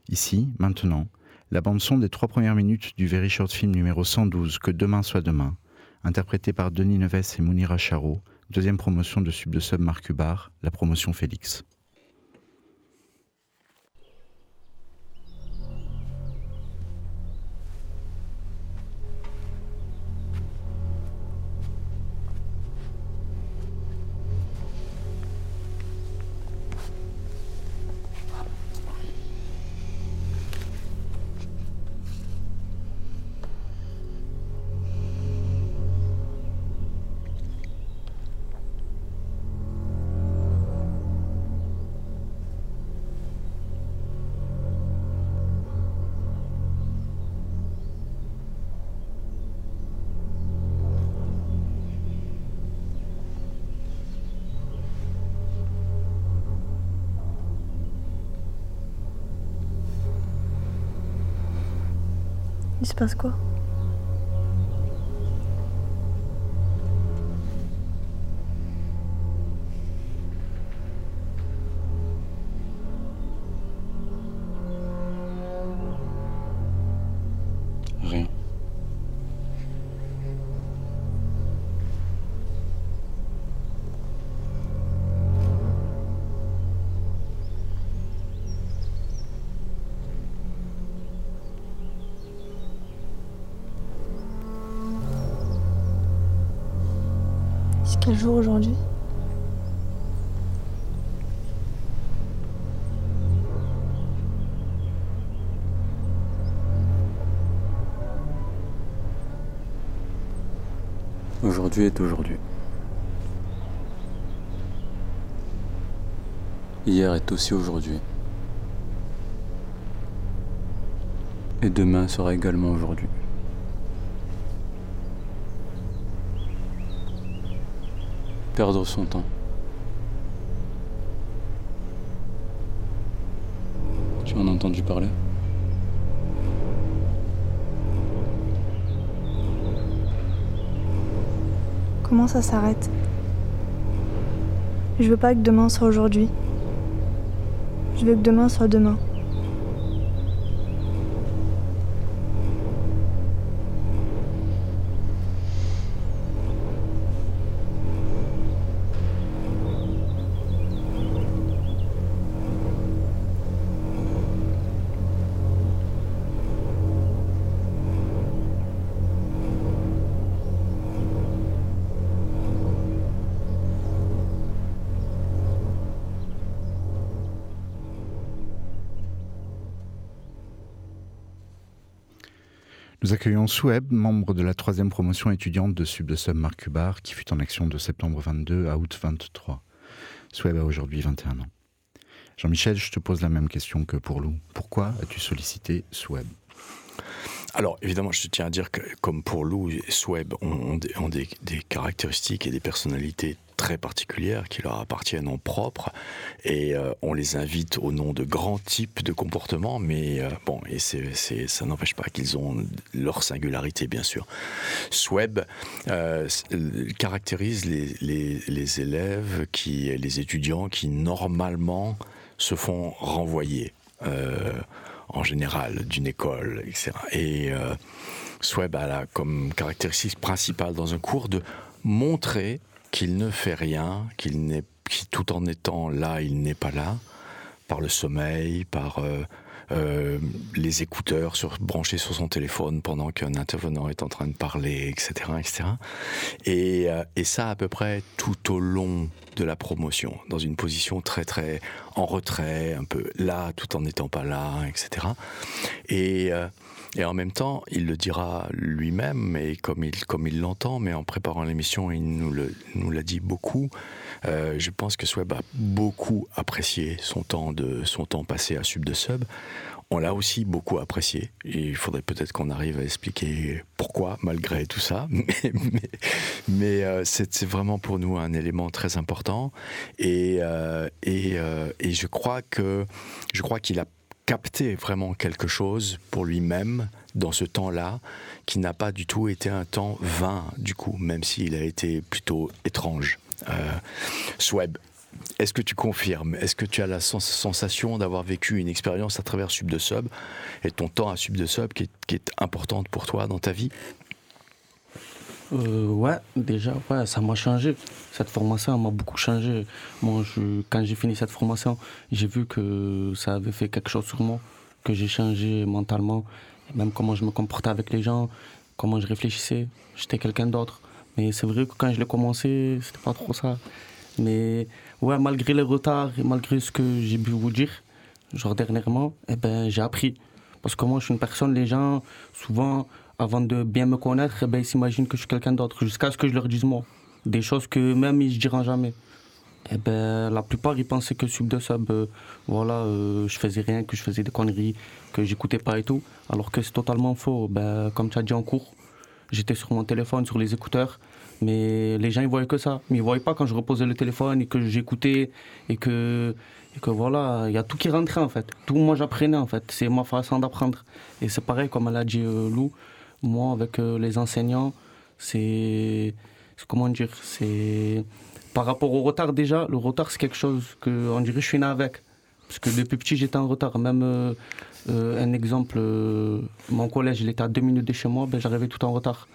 Ici, maintenant, la bande-son des trois premières minutes du Very Short Film numéro 112, Que demain soit demain, interprété par Denis Neves et Mounira Charo, deuxième promotion de Sub de Sub Marc Hubbard, la promotion Félix. Il se passe quoi? Jour aujourd'hui Aujourd'hui est aujourd'hui. Hier est aussi aujourd'hui. Et demain sera également aujourd'hui. Perdre son temps. Tu en as entendu parler? Comment ça s'arrête? Je veux pas que demain soit aujourd'hui. Je veux que demain soit demain. Accueillons Soueb, membre de la troisième promotion étudiante de Sub de Sub Marc Hubar, qui fut en action de septembre 22 à août 23. Soueb a aujourd'hui 21 ans. Jean-Michel, je te pose la même question que pour Lou. Pourquoi as-tu sollicité Soueb alors, évidemment, je tiens à dire que, comme pour Lou, Sweb ont, des, caractéristiques et des personnalités très particulières qui leur appartiennent en propre et euh, on les invite au nom de grands types de comportements mais euh, bon et ça n'empêche pas qu'ils ont leur singularité bien sûr. Sweb euh, caractérise les, les, élèves qui les étudiants qui normalement se font renvoyer en général d'une école etc et Sweb a comme caractéristique principale dans un cours de montrer qu'il ne fait rien, qu'il n'est, tout en étant là, il n'est pas là, par le sommeil, par euh, euh, les écouteurs sur, branchés sur son téléphone pendant qu'un intervenant est en train de parler, etc. etc. Et, euh, et, ça à peu près tout au long de la promotion, dans une position très très en retrait, un peu là tout en n'étant pas là, etc. Et et en même temps, il le dira lui-même, et comme il comme il l'entend, mais en préparant l'émission, il nous le nous l'a dit beaucoup. Euh, je pense que Sweb a beaucoup apprécié son temps de son temps passé à Sub de Sub. On l'a aussi beaucoup apprécié. Il faudrait peut-être qu'on arrive à expliquer pourquoi, malgré tout ça. Mais, mais, euh, c'est vraiment pour nous un élément très important. Et, euh, et, et je crois que je crois qu'il a capter vraiment quelque chose pour lui-même dans ce temps-là, qui n'a pas du tout été un temps vain, du coup, même s'il a été plutôt étrange. Euh, Sweb, est-ce que tu confirmes? Est-ce que tu as la sensation d'avoir vécu une expérience à travers Sub de Sub et ton temps à Sub de Sub qui est, qui est importante pour toi dans ta vie? Euh, ouais, déjà, ouais, ça m'a changé. Cette formation m'a beaucoup changé. Moi, je, quand j'ai fini cette formation, j'ai vu que ça avait fait quelque chose sur moi, que j'ai changé mentalement, même comment je me comportais avec les gens, comment je réfléchissais. J'étais quelqu'un d'autre. Mais c'est vrai que quand je l'ai commencé, c'était pas trop ça. Mais ouais, malgré les retards et malgré ce que j'ai pu vous dire, genre dernièrement, eh ben, j'ai appris. Parce que moi, je suis une personne, les gens, souvent, avant de bien me connaître, eh ben, ils s'imaginent que je suis quelqu'un d'autre, jusqu'à ce que je leur dise moi. Des choses que même ils ne diront jamais. Eh ben, la plupart, ils pensaient que sub de sub, euh, voilà, euh, je faisais rien, que je faisais des conneries, que j'écoutais pas et tout. Alors que c'est totalement faux. Ben, comme tu as dit en cours, j'étais sur mon téléphone, sur les écouteurs, mais les gens, ils voyaient que ça. Mais ils voyaient pas quand je reposais le téléphone et que j'écoutais et que, et que voilà, il y a tout qui rentrait en fait. Tout moi j'apprenais en fait. C'est ma façon d'apprendre. Et c'est pareil, comme elle a dit euh, Lou, moi, avec euh, les enseignants, c'est. Comment dire C'est. Par rapport au retard, déjà, le retard, c'est quelque chose que, on dirait, je suis né avec. Parce que depuis petit, j'étais en retard. Même euh, euh, un exemple, mon collège, il était à deux minutes de chez moi, ben, j'arrivais tout en retard.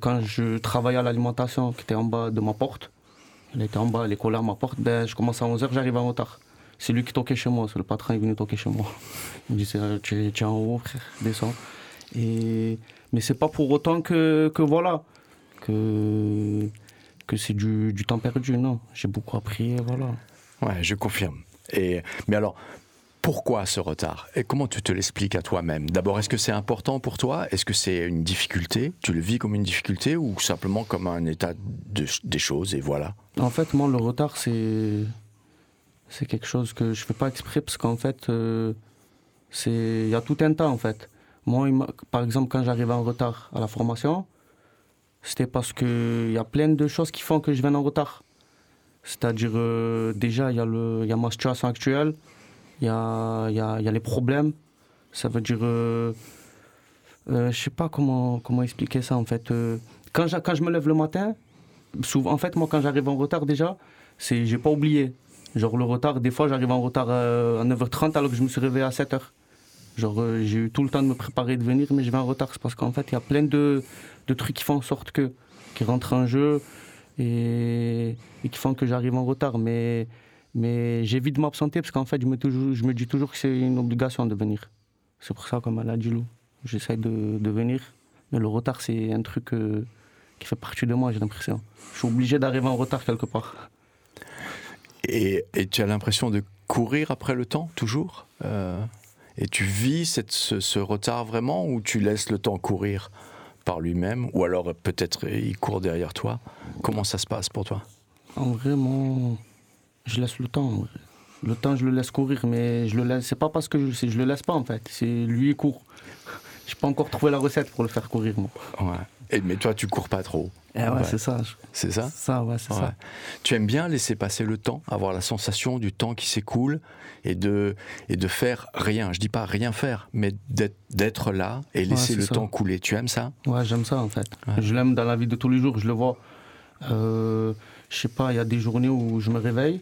quand je travaillais à l'alimentation, qui était en bas de ma porte, il était en bas, il est à ma porte, ben, je commençais à 11h, j'arrivais en retard. C'est lui qui toquait chez moi, c'est le patron qui est venu toquer chez moi. Il me disait, tu es en haut, frère, descends. Et mais c'est pas pour autant que, que voilà, que, que c'est du, du, temps perdu, non. J'ai beaucoup appris, voilà. Ouais, je confirme. Et, mais alors, pourquoi ce retard? Et comment tu te l'expliques à toi-même? D'abord, est-ce que c'est important pour toi? Est-ce que c'est une difficulté? Tu le vis comme une difficulté ou simplement comme un état de, des choses et voilà? En fait, moi, le retard, c'est c'est quelque chose que je fais pas exprès parce qu'en fait, euh, c'est il y a tout un temps en fait. Moi, par exemple, quand j'arrive en retard à la formation, c'était parce qu'il y a plein de choses qui font que je viens en retard. C'est-à-dire, euh, déjà, il y, a y a ma situation actuelle, il y a, y, a, y a, les problèmes. Ça veut dire. Euh, euh, je sais pas comment, comment expliquer ça en fait. Euh, quand, quand je me lève le matin, souvent, en fait, moi, quand j'arrive en retard déjà, c'est j'ai pas oublié. Genre le retard, des fois, j'arrive en retard à 9h30 alors que je me suis réveillé à 7h. Genre, euh, j'ai eu tout le temps de me préparer de venir, mais je vais en retard. C'est parce qu'en fait, il y a plein de, de, trucs qui font en sorte que, qui rentrent en jeu et, et qui font que j'arrive en retard. Mais, mais j'évite de m'absenter parce qu'en fait, je me, je me dis toujours que c'est une obligation de venir. C'est pour ça, comme elle a dit Lou, j'essaie de, de, venir. Mais le retard, c'est un truc euh, qui fait partie de moi, j'ai l'impression. Je suis obligé d'arriver en retard quelque part. Et, et tu as l'impression de courir après le temps, toujours euh? Et tu vis cette, ce, ce retard vraiment ou tu laisses le temps courir par lui-même ou alors peut-être il court derrière toi? Comment ça se passe pour toi? En vrai, moi, je laisse le temps. Le temps, je le laisse courir, mais je le laisse. C'est pas parce que je, je le laisse pas en fait. C'est lui il court. J'ai pas encore trouvé la recette pour le faire courir moi. Ouais. Et, mais toi, tu cours pas trop. Eh ouais, Ouais. c'est ça. je- C'est ça Ça, ouais, c'est Ouais. ça. Tu aimes bien laisser passer le temps, avoir la sensation du temps qui s'écoule et de, et de faire rien. Je dis pas rien faire, mais d'être, là et laisser le ça. temps couler. Tu aimes ça? Ouais, j'aime ça en fait. Je l'aime dans la vie de tous les jours, je le vois. Euh, je sais pas, il y a des journées où je me réveille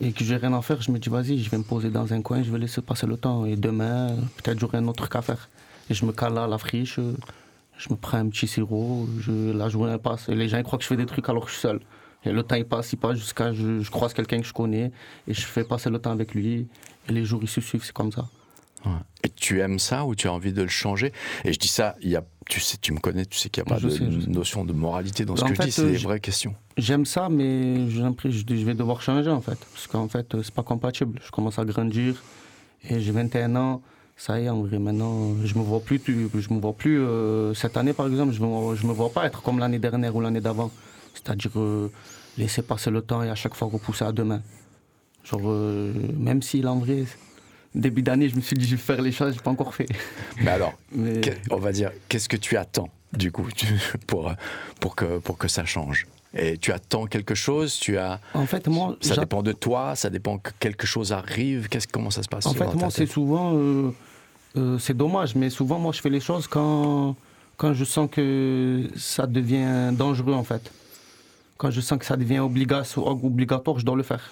et que j'ai rien à faire, je me dis vas-y, je vais me poser dans un coin, je vais laisser passer le temps. Et demain, peut-être j'aurai un autre truc à faire. Et je me cale à la friche, je me prends un petit sirop, je, la journée passe. Et les gens croient que je fais des trucs alors que je suis seul. Et le temps il passe, il passe jusqu'à je, je croise quelqu'un que je connais et je fais passer le temps avec lui. Et les jours ils se suivent, c'est comme ça. Ouais. Et tu aimes ça ou tu as envie de le changer? Et je dis ça, il y a, tu sais, tu me connais, tu sais qu'il n'y a pas Je de sais, je notion de moralité dans ce En que je fait, dis, c'est euh, des je- vraies questions. J'aime ça, mais j'ai l'impression que je vais devoir changer en fait. Parce qu'en fait, euh, c'est pas compatible. Je commence à grandir et j'ai 21 ans. Ça y est, en vrai, maintenant, je me vois plus. Je me vois plus. euh, cette année, par exemple, je me, je me vois pas être comme l'année dernière ou l'année d'avant. C'est-à-dire euh, laisser passer le temps et à chaque fois repousser à demain. Genre, euh, même si en vrai, début d'année, je me suis dit, je vais faire les choses, j'ai pas encore fait. Mais alors, Mais on va dire, qu'est-ce que tu attends du coup pour, pour, que, pour que ça change? Et tu attends quelque chose Tu as en fait, moi, Ça dépend de toi, ça dépend que quelque chose arrive. Qu'est-ce, comment ça se passe En fait, moi, c'est souvent. euh, euh, c'est dommage, mais souvent, moi, je fais les choses quand, quand je sens que ça devient dangereux, en fait. Quand je sens que ça devient obligatoire, je dois le faire.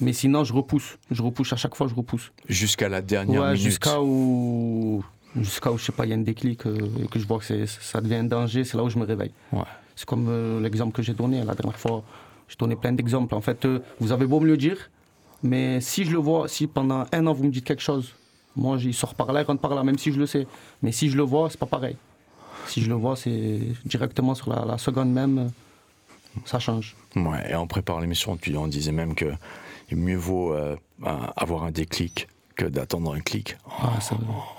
Mais sinon, je repousse. Je repousse à chaque fois, je repousse. jusqu'à la dernière Ouais, minute. jusqu'à où. Jusqu'à où, je sais pas, il y a un déclic, euh, et que je vois que ça devient un danger, c'est là où je me réveille. Ouais. C'est comme euh, l'exemple que j'ai donné la dernière fois. J'ai donné plein d'exemples. En fait, euh, vous avez beau me le dire, mais si je le vois, si pendant un an vous me dites quelque chose, moi il sort par là, il rentre par là, même si je le sais. Mais si je le vois, c'est pas pareil. Si je le vois, c'est directement sur la, seconde même, euh, ça change. Ouais, et en préparant l'émission, on disait même que mieux vaut avoir un déclic que d'attendre un clic en, Ah, ça-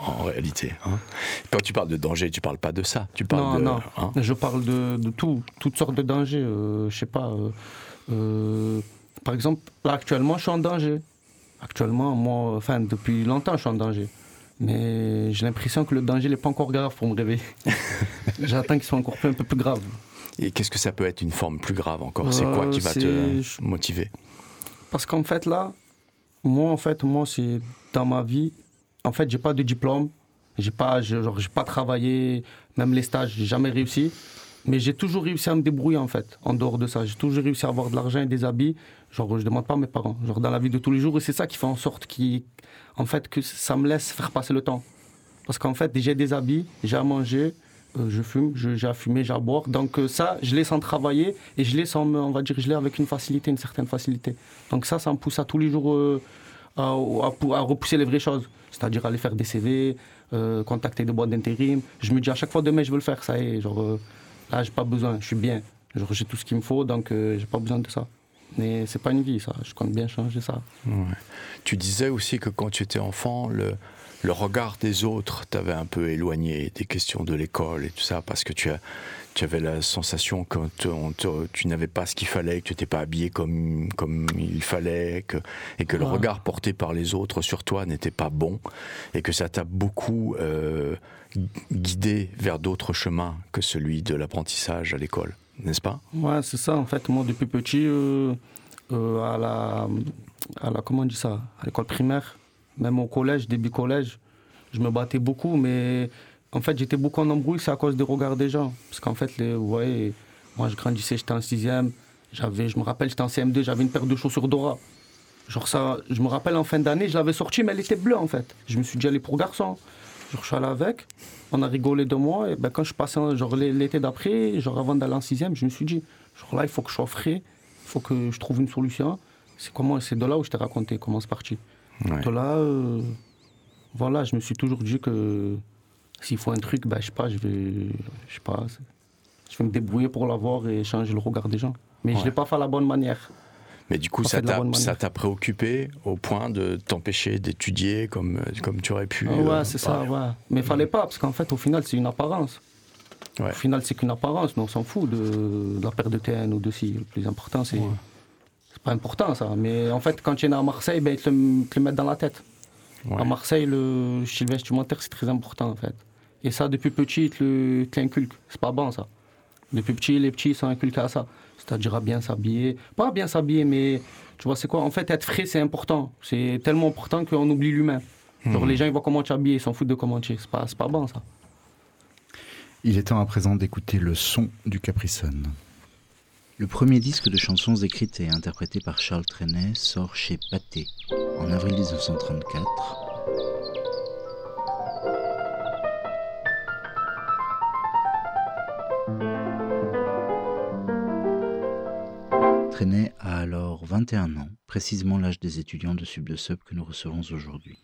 en réalité. hein. Quand tu parles de danger, tu parles pas de ça. Tu parles Non, de. non. hein. Je parle de, de tout, toutes sortes de dangers. euh, je sais pas. euh, euh, par exemple, là actuellement, je suis en danger. Actuellement, moi, enfin, depuis longtemps, je suis en danger. Mais j'ai l'impression que le danger n'est pas encore grave pour me réveiller. J'attends qu'il soit encore plus- un peu plus grave. Et qu'est-ce que ça peut être une forme plus grave encore? C'est quoi Euh, qui va te motiver? Parce qu'en fait, là, moi, en fait, moi, c'est dans ma vie, en fait, j'ai pas de diplôme, j'ai pas, j'ai pas travaillé, même les stages, j'ai jamais réussi. Mais j'ai toujours réussi à me débrouiller, en fait, en dehors de ça. J'ai toujours réussi à avoir de l'argent et des habits. Genre, je demande pas à mes parents. Genre, dans la vie de tous les jours. Et c'est ça qui fait en sorte qui, fait, que ça me laisse faire passer le temps. Parce qu'en fait, j'ai des habits, j'ai à manger, je fume, j'ai à fumer, j'ai à boire. Donc euh, ça, je l'ai sans travailler et je l'ai sans, on va dire, je l'ai avec une facilité, une certaine facilité. Donc ça, ça me pousse à tous les jours euh, à, à pou- à repousser les vraies choses. C'est-à-dire aller faire des CV, euh, contacter des boîtes d'intérim. Je me dis à chaque fois demain, je veux le faire. Ça y est, genre, euh, là, j'ai pas besoin, je suis bien. J'ai tout ce qu'il me faut, donc euh, j'ai pas besoin de ça. Mais c'est pas une vie, ça. Je compte bien changer ça. Tu disais aussi que quand tu étais enfant, le, le regard des autres t'avait un peu éloigné des questions de l'école et tout ça, parce que tu, as, tu avais la sensation que tu n'avais pas ce qu'il fallait, que tu n'étais pas habillé comme, comme il fallait, que, et que le regard porté par les autres sur toi n'était pas bon, et que ça t'a beaucoup euh, guidé vers d'autres chemins que celui de l'apprentissage à l'école, n'est-ce pas? Ouais, c'est ça. En fait, moi, depuis petit, euh, euh, à, la, à la. Comment on dit ça? À l'école primaire, même au collège, début collège, je me battais beaucoup, mais en fait, j'étais beaucoup en embrouille, c'est à cause des regards des gens. Parce qu'en fait, vous voyez, moi, je grandissais, j'étais en sixième. J'avais, je me rappelle, j'étais en CM2, j'avais une paire de chaussures Dora. Genre ça, je me rappelle en fin d'année, je l'avais sortie, mais elle était bleue en fait. Je me suis dit, elle est pour garçon. Je suis allé avec, on a rigolé de moi, et ben, quand je passais, en- genre l'é- l'été d'après, genre avant d'aller en sixième, je me suis dit, genre là, il faut que je sois frais, il faut que je trouve une solution. C'est c'est de là où je t'ai raconté comment c'est parti. Ouais. De là, euh, voilà, je me suis toujours dit que s'il faut un truc, ben, je sais pas, je vais, je sais pas, je vais me débrouiller pour l'avoir et changer le regard des gens. Mais Ouais. je l'ai pas fait à la bonne manière. Mais du coup, ça t'a préoccupé au point de t'empêcher d'étudier comme, comme tu aurais pu. Ah ouais, euh, c'est ça, ouais. Mais fallait pas, parce qu'en fait, au final, c'est une apparence. Ouais. Au final, c'est qu'une apparence, mais on s'en fout de, de la perte de TN ou de si. Le plus important, c'est. Important, ça. Mais en fait, quand tu es à Marseille, ben, ils te le, te le mettent dans la tête. ouais. À Marseille, le style vestimentaire, c'est très important, en fait. Et ça, depuis petit, ils te l'inculquent. C'est pas bon, ça. Depuis petit, les petits sont inculqués à ça. C'est-à-dire à bien s'habiller. Pas bien s'habiller, mais tu vois, c'est quoi? En fait, être frais, c'est important. C'est tellement important qu'on oublie l'humain. Genre, Mhm. les gens, ils voient comment tu es habillé, ils s'en foutent de comment tu es. C'est pas, c'est pas bon, ça. Il est temps à présent d'écouter le son du Capricone. Le premier disque de chansons écrites et interprétées par Charles Trenet sort chez Pathé en avril 1934. Trenet a alors 21 ans, précisément l'âge des étudiants de Sub de Sub que nous recevons aujourd'hui.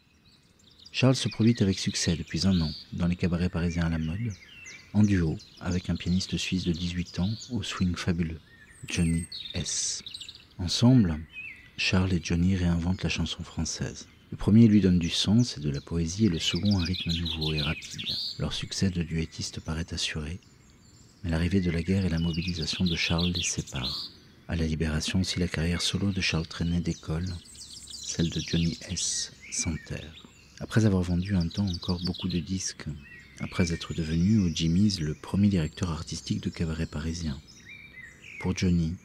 Charles se produit avec succès depuis un an dans les cabarets parisiens à la mode, en duo avec un pianiste suisse de 18 ans au swing fabuleux, Johnny S. Ensemble, Charles et Johnny réinventent la chanson française. Le premier lui donne du sens et de la poésie et le second un rythme nouveau et rapide. Leur succès de duettiste paraît assuré, mais l'arrivée de la guerre et la mobilisation de Charles les séparent. À la libération aussi, la carrière solo de Charles Trenet décolle, celle de Johnny S. s'enterre. Après avoir vendu un temps encore beaucoup de disques, après être devenu au Jimmy's le premier directeur artistique de cabaret parisien. Pour Johnny,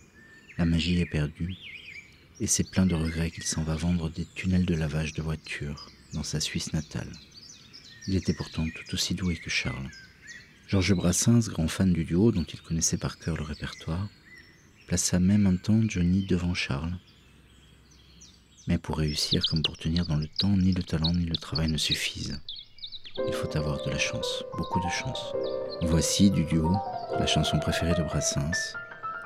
la magie est perdue, et c'est plein de regrets qu'il s'en va vendre des tunnels de lavage de voitures dans sa Suisse natale. Il était pourtant tout aussi doué que Charles. Georges Brassens, grand fan du duo dont il connaissait par cœur le répertoire, plaça même un temps Johnny devant Charles. Mais pour réussir comme pour tenir dans le temps, ni le talent ni le travail ne suffisent. Il faut avoir de la chance, beaucoup de chance. Voici du duo la chanson préférée de Brassens,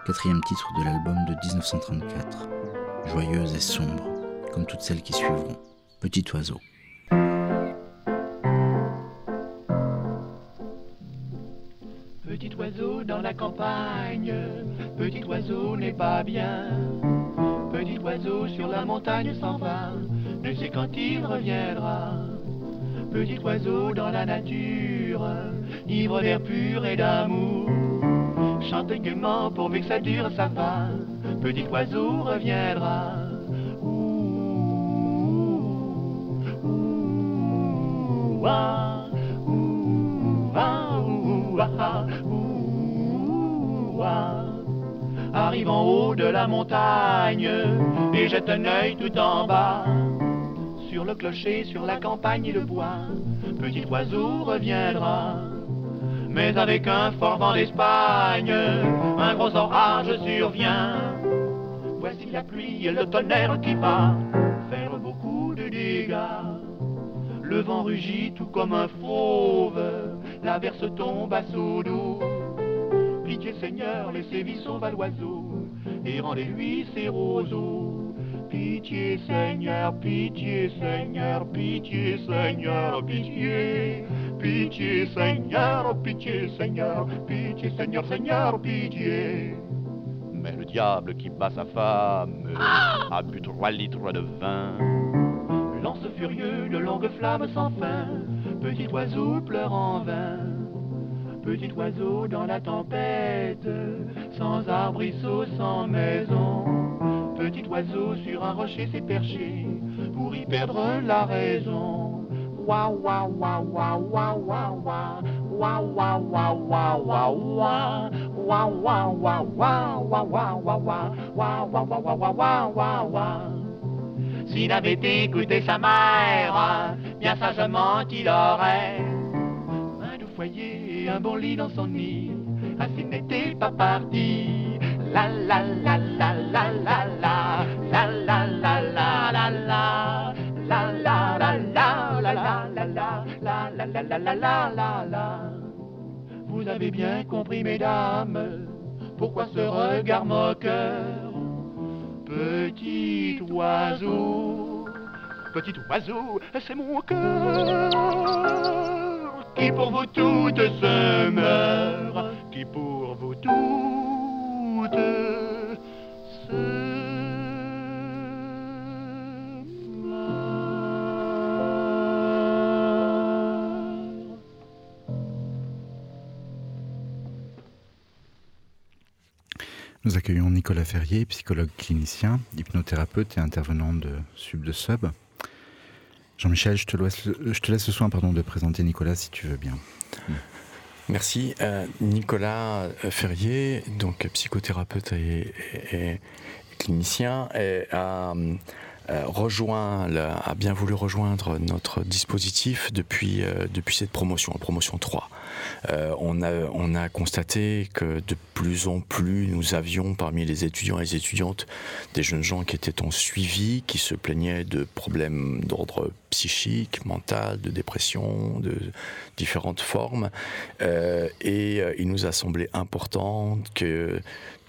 quatrième titre de l'album de 1934, joyeuse et sombre, comme toutes celles qui suivront. Petit oiseau. Petit oiseau dans la campagne, petit oiseau n'est pas bien. Petit oiseau sur la montagne s'en va, ne sait quand il reviendra. Petit oiseau dans la nature, ivre d'air pur et d'amour. Chante gaiement pourvu que ça dure, ça va. Petit oiseau reviendra. Arrive en haut de la montagne et jette un œil tout en bas. Sur le clocher, sur la campagne et le bois, petit oiseau reviendra. Mais avec un fort vent d'Espagne, un gros orage survient. Voici la pluie et le tonnerre qui va faire beaucoup de dégâts. Le vent rugit tout comme un fauve, la verse tombe à seau d'eau. Pitié Seigneur, laissez vie sauve à l'oiseau, et rendez-lui ses roseaux. Pitié Seigneur, pitié Seigneur, pitié Seigneur, pitié. Pitié Seigneur, pitié Seigneur, pitié Seigneur, Seigneur, pitié. Mais le diable qui bat sa femme a bu trois litres de vin. Lance furieux de longues flammes sans fin, petit oiseau pleure en vain. Petit oiseau dans la tempête, sans arbrisseau, sans maison. Petit oiseau sur un rocher s'est perché, pour y perdre la raison. S'il avait écouté sa mère, bien sagement il aurait un doux foyer un bon lit dans son nid. Ainsi n'était pas parti. La la la la la Vous avez bien compris, mesdames, pourquoi ce regard moqueur? Petit oiseau, petit oiseau, c'est mon cœur qui pour vous toutes se meurt, qui pour vous toutes se Nous accueillons Nicolas Ferrier, psychologue clinicien, hypnothérapeute et intervenant de Sub de Sub. Jean-Michel, je, te laisse, je te laisse le soin de présenter Nicolas si tu veux bien. Merci. Euh, Nicolas Ferrier, donc psychothérapeute et, et clinicien, euh, rejoint, a bien voulu rejoindre notre dispositif depuis, euh, cette promotion, promotion 3. Euh, on, a, on a constaté que de plus en plus nous avions parmi les étudiants et les étudiantes des jeunes gens qui étaient en suivi, qui se plaignaient de problèmes d'ordre psychique, mental, de dépression, de différentes formes. et il nous a semblé important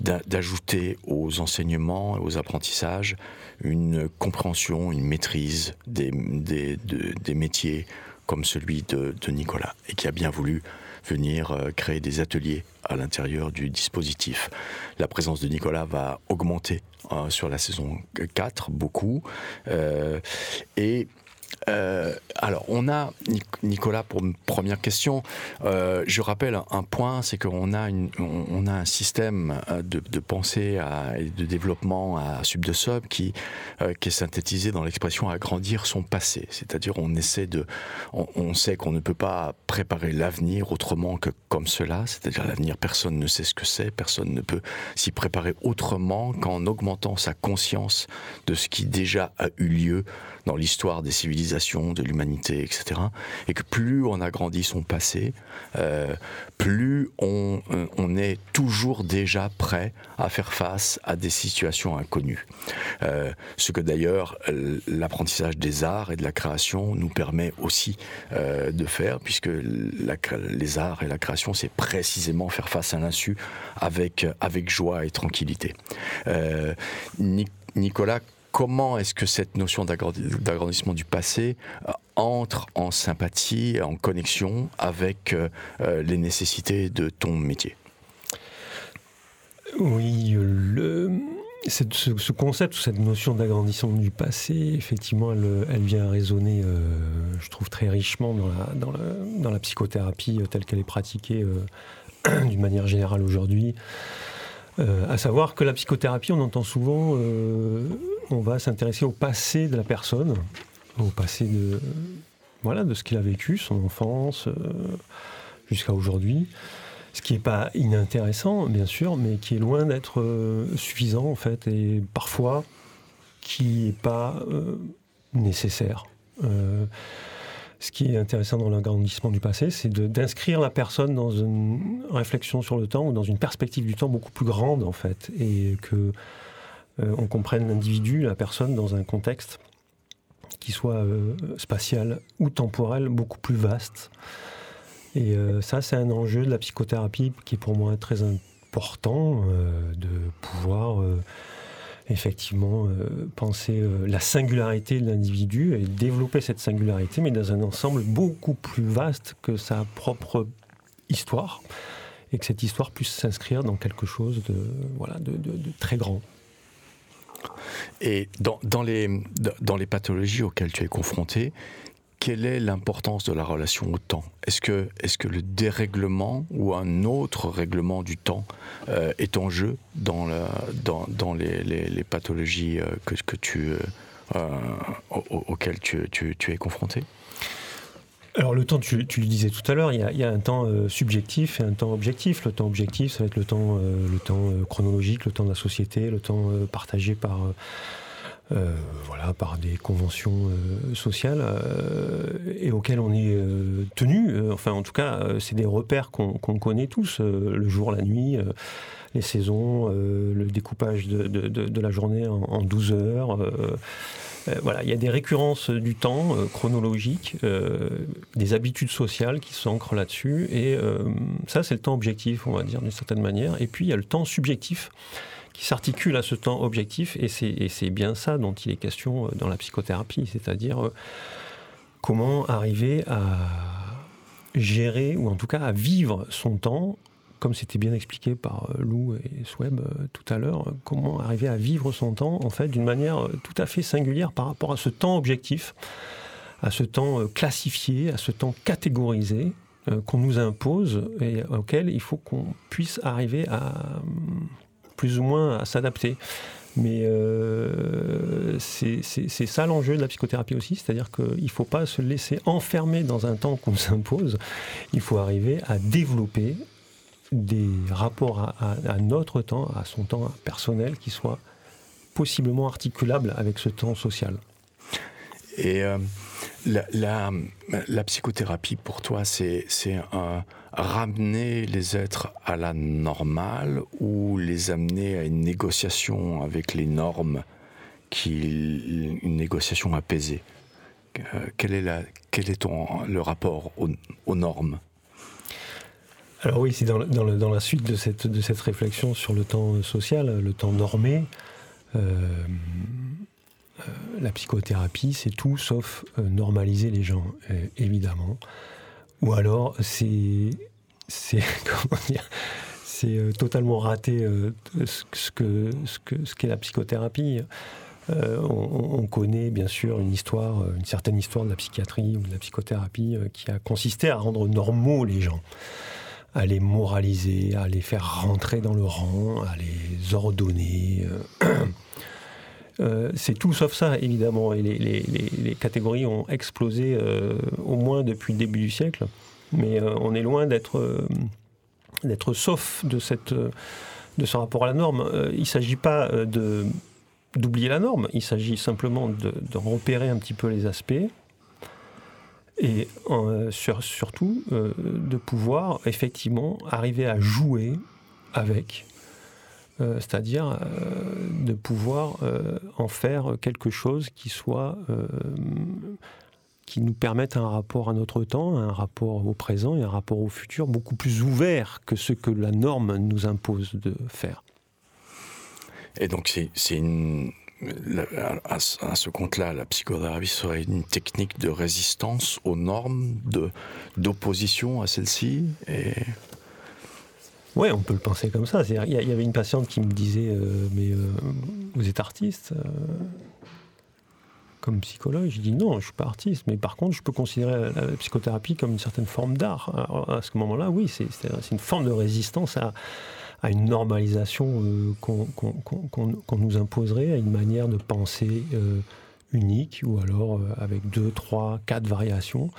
d'ajouter aux enseignements et aux apprentissages une compréhension, une maîtrise des, métiers comme celui de, Nicolas et qui a bien voulu venir euh, créer des ateliers à l'intérieur du dispositif. La présence de Nicolas va augmenter euh, sur la saison 4 beaucoup euh, euh, alors, on a, Nicolas, pour une première question, euh, je rappelle un point, c'est qu'on a, on, a un système euh, de, pensée et de développement à sub de sub qui, est synthétisé dans l'expression agrandir son passé. C'est-à-dire, on essaie de, on, sait qu'on ne peut pas préparer l'avenir autrement que comme cela. C'est-à-dire, l'avenir, personne ne sait ce que c'est, personne ne peut s'y préparer autrement qu'en augmentant sa conscience de ce qui déjà a eu lieu dans l'histoire des civilisations, de l'humanité, etc. Et que plus on agrandit son passé, euh, plus on, euh, on, est toujours déjà prêt à faire face à des situations inconnues. Euh, ce que d'ailleurs l'apprentissage des arts et de la création nous permet aussi de faire, puisque les arts et la création, c'est précisément faire face à l'insu avec, avec joie et tranquillité. Nicolas comment est-ce que cette notion d'agrandissement du passé euh, entre en sympathie, en connexion avec euh, euh, les nécessités de ton métier? Oui, ce, concept, cette notion d'agrandissement du passé, effectivement, elle, vient résonner, je trouve, très richement dans la, psychothérapie telle qu'elle est pratiquée d'une manière générale aujourd'hui. À savoir que la psychothérapie, on entend souvent, on va s'intéresser au passé de la personne, au passé de, voilà, de ce qu'il a vécu, son enfance, euh, jusqu'à aujourd'hui. Ce qui n'est pas inintéressant, bien sûr, mais qui est loin d'être suffisant, en fait, et parfois qui n'est pas nécessaire ce qui est intéressant dans l'agrandissement du passé, c'est d'inscrire la personne dans une réflexion sur le temps ou dans une perspective du temps beaucoup plus grande en fait, et que euh, on comprenne l'individu, la personne dans un contexte qui soit euh, spatial ou temporel beaucoup plus vaste. Et euh, ça, c'est un enjeu de la psychothérapie qui est pour moi très important de pouvoir effectivement euh, penser euh, la singularité de l'individu et développer cette singularité, mais dans un ensemble beaucoup plus vaste que sa propre histoire, et que cette histoire puisse s'inscrire dans quelque chose de, voilà, de, très grand. Et dans, dans, les, dans les pathologies auxquelles tu es confronté, quelle est l'importance de la relation au temps? Est-ce que, est que le dérèglement ou un autre règlement du temps euh, est en jeu dans, dans, dans les, les, pathologies euh, que, que tu, euh, auxquelles tu, tu, tu, es confronté? Alors le temps, tu, tu, le disais tout à l'heure, il, y a, un temps subjectif et un temps objectif. Le temps objectif, ça va être le temps, le temps chronologique, le temps de la société, le temps partagé par euh, voilà, par des conventions euh, sociales euh, et auxquelles on est tenu. enfin, en tout cas, c'est des repères qu'on connaît tous, le jour, la nuit, les saisons, le découpage de, de, la journée en, en 12 heures. Voilà, il y a des récurrences du temps chronologique, des habitudes sociales qui s'ancrent là-dessus, et ça, c'est le temps objectif, on va dire d'une certaine manière. Et puis il y a le temps subjectif qui s'articule à ce temps objectif, et c'est bien ça dont il est question euh, dans la psychothérapie, c'est-à-dire euh, comment arriver à gérer, ou en tout cas à vivre son temps, comme c'était bien expliqué par euh, Lou et Sweb tout à l'heure, comment arriver à vivre son temps, en fait, d'une manière tout à fait singulière par rapport à ce temps objectif, à ce temps classifié, à ce temps catégorisé, qu'on nous impose et auquel il faut qu'on puisse arriver à plus ou moins à s'adapter. Mais euh, c'est ça l'enjeu de la psychothérapie aussi, c'est-à-dire qu'il ne faut pas se laisser enfermer dans un temps qu'on nous impose, il faut arriver à développer des rapports à, notre temps, à son temps personnel, qui soient possiblement articulables avec ce temps social. Et euh, la, psychothérapie, pour toi, c'est ramener les êtres à la normale ou les amener à une négociation avec les normes, qui, une négociation apaisée? Euh, quel est, le rapport aux, normes? Alors oui, c'est dans, la suite de cette, réflexion sur le temps social, le temps normé. Euh, euh, la psychothérapie, c'est tout sauf euh, normaliser les gens, évidemment. Ou alors, c'est. Totalement raté ce qu'est la psychothérapie. on, connaît bien sûr une histoire, une certaine histoire de la psychiatrie ou de la psychothérapie qui a consisté à rendre normaux les gens, à les moraliser, à les faire rentrer dans le rang, à les ordonner. Euh, c'est tout sauf ça, évidemment. Et les, catégories ont explosé euh, au moins depuis le début du siècle. Mais euh, on est loin d'être d'être sauf de, cette, de ce rapport à la norme. il ne s'agit pas d'oublier la norme, il s'agit simplement de, repérer un petit peu les aspects et surtout de pouvoir effectivement arriver à jouer avec euh, c'est-à-dire euh, de pouvoir euh, en faire quelque chose qui soit qui nous permette un rapport à notre temps, un rapport au présent et un rapport au futur beaucoup plus ouvert que ce que la norme nous impose de faire. Et donc c'est une à, ce compte-là, la psychothérapie serait une technique de résistance aux normes, d'opposition à celles-ci oui, on peut le penser comme ça. Il y, avait une patiente qui me disait euh, Mais euh, vous êtes artiste euh, Comme psychologue Je dis Non, je ne suis pas artiste. Mais par contre, je peux considérer la, psychothérapie comme une certaine forme d'art. À ce moment-là, oui, c'est une forme de résistance à, une normalisation qu'on nous imposerait, à une manière de penser unique, ou alors avec deux, trois, quatre variations.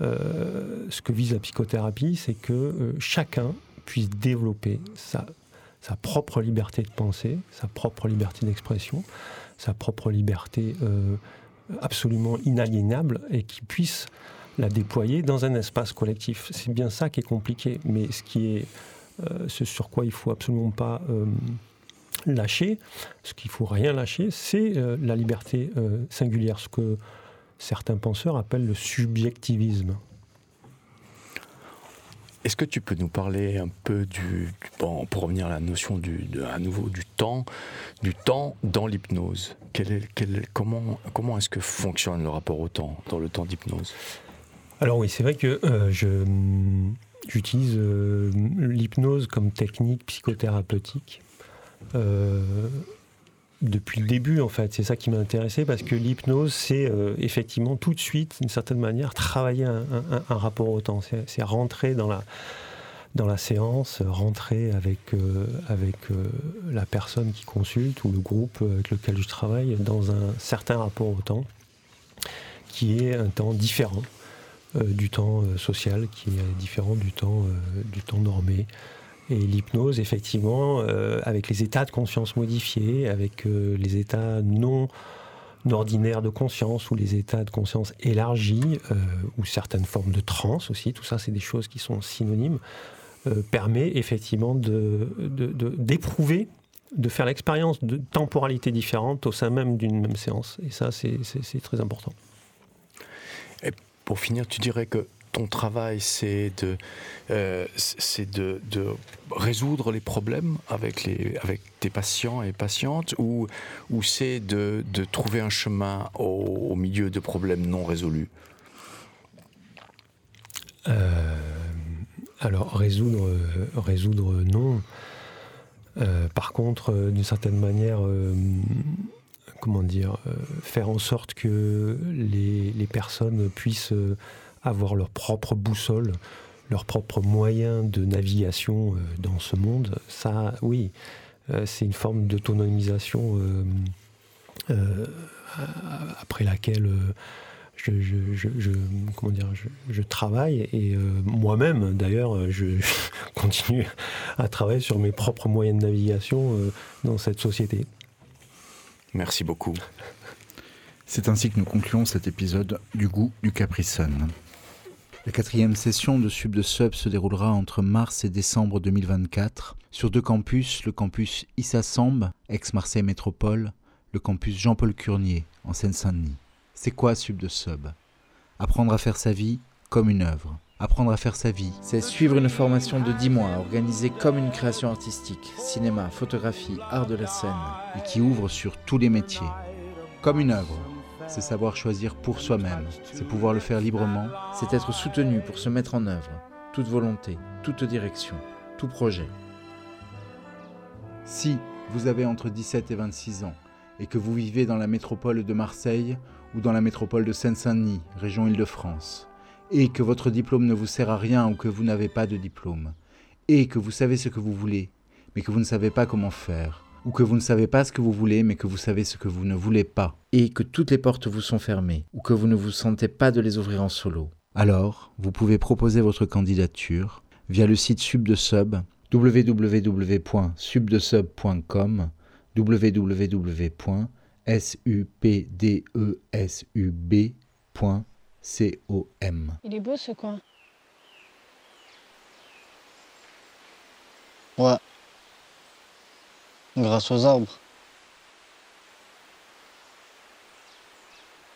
ce que vise la psychothérapie, c'est que chacun puisse développer sa, propre liberté de penser, sa propre liberté d'expression, sa propre liberté euh, absolument inaliénable et qui puisse la déployer dans un espace collectif. C'est bien ça qui est compliqué, mais ce qui est euh, ce sur quoi il faut absolument pas euh, lâcher, ce qu'il faut rien lâcher, c'est la liberté singulière, ce que certains penseurs appellent le subjectivisme. Est-ce que tu peux nous parler un peu du, bon, pour revenir à la notion du, à nouveau du temps, du temps dans l'hypnose? Comment, comment est-ce que fonctionne le rapport au temps dans le temps d'hypnose? Alors oui, c'est vrai que euh, je, j'utilise euh, l'hypnose comme technique psychothérapeutique. Euh, depuis le début, en fait. C'est ça qui m'a intéressé parce que l'hypnose, c'est euh, effectivement tout de suite, d'une certaine manière, travailler un, rapport au temps. C'est rentrer dans la, dans la séance, rentrer avec, avec la personne qui consulte ou le groupe avec lequel je travaille dans un certain rapport au temps qui est un temps différent du temps social, qui est différent du temps, du temps normé. Et l'hypnose, effectivement, euh, avec les états de conscience modifiés, avec euh, les états non ordinaires de conscience ou les états de conscience élargis, euh, ou certaines formes de transe aussi, tout ça, c'est des choses qui sont synonymes, permet effectivement d'éprouver, de, faire l'expérience de temporalités différentes au sein même d'une même séance. Et ça, c'est très important. Pour finir, tu dirais que ton travail, c'est de, euh, de, de, résoudre les problèmes avec, les, avec tes patients et patientes ou, ou c'est de, de, trouver un chemin au, milieu de problèmes non résolus? Euh, Alors, résoudre, résoudre non. Euh, par contre, d'une certaine manière, comment dire, faire en sorte que les, personnes puissent avoir leur propre boussole, leurs propres moyens de navigation euh, dans ce monde, ça, oui, c'est une forme d'autonomisation après laquelle je, travaille et moi-même d'ailleurs je continue à travailler sur mes propres moyens de navigation dans cette société. Merci beaucoup. C'est ainsi que nous concluons cet épisode du goût du Caprisson. La quatrième session de Sub de Sub se déroulera entre mars et décembre 2024 sur deux campus, le campus Issa Samb, ex-Marseille Métropole, le campus Jean-Paul Curnier, en Seine-Saint-Denis. C'est quoi Sub de Sub? Apprendre à faire sa vie comme une œuvre. Apprendre à faire sa vie, c'est suivre une formation de 10 mois organisée comme une création artistique, cinéma, photographie, art de la scène, et qui ouvre sur tous les métiers. Comme une œuvre, c'est savoir choisir pour soi-même, c'est pouvoir le faire librement, c'est être soutenu pour se mettre en œuvre, toute volonté, toute direction, tout projet. Si vous avez entre 17 et 26 ans et que vous vivez dans la métropole de Marseille ou dans la métropole de Seine-Saint-Denis, région Île-de-France, et que votre diplôme ne vous sert à rien ou que vous n'avez pas de diplôme, et que vous savez ce que vous voulez, mais que vous ne savez pas comment faire, ou que vous ne savez pas ce que vous voulez, mais que vous savez ce que vous ne voulez pas, et que toutes les portes vous sont fermées, ou que vous ne vous sentez pas de les ouvrir en solo. Alors, vous pouvez proposer votre candidature via le site Subdesub www.subdesub.com www.supdesub.com C-O-M. Il est beau ce coin. Ouais. Grâce aux arbres.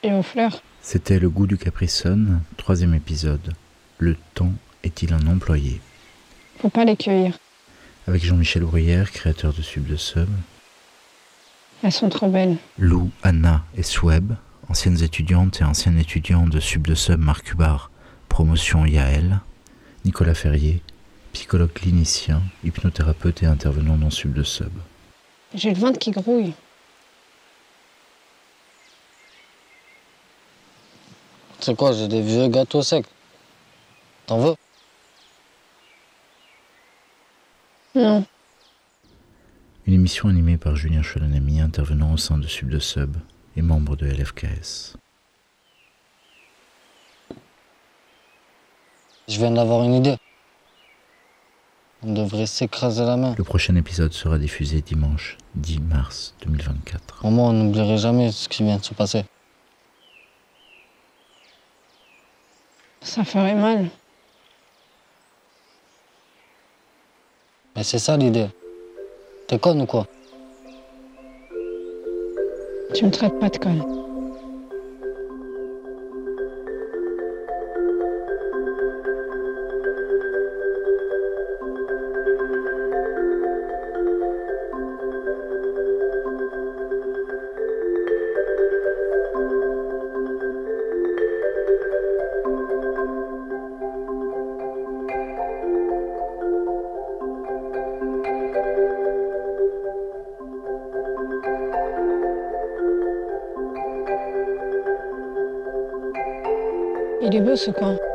Et aux fleurs. C'était Le goût du Caprisson, troisième épisode. Le temps est-il un employé? Faut pas les cueillir. Avec Jean-Michel Bruyère, créateur de Sub de Sub. Elles sont trop belles. Lou, Anna et Sweb, anciennes étudiantes et anciens étudiants de Sub de Sub Marc Hubar, promotion Yael, Nicolas Ferrier, psychologue clinicien, hypnothérapeute et intervenant dans Sub de Sub. J'ai le ventre qui grouille. C'est quoi, j'ai des vieux gâteaux secs? T'en veux? Non. Une émission animée par Julien Cholonami, intervenant au sein de Sub de Sub, et membre de LFKS. Je viens d'avoir une idée. On devrait s'écraser la main. Le prochain épisode sera diffusé dimanche 10 mars 2024. Au moins, on n'oublierait jamais ce qui vient de se passer. Ça ferait mal. Mais c'est ça l'idée. T'es conne ou quoi? Tu me traites pas de conne. Ce coin.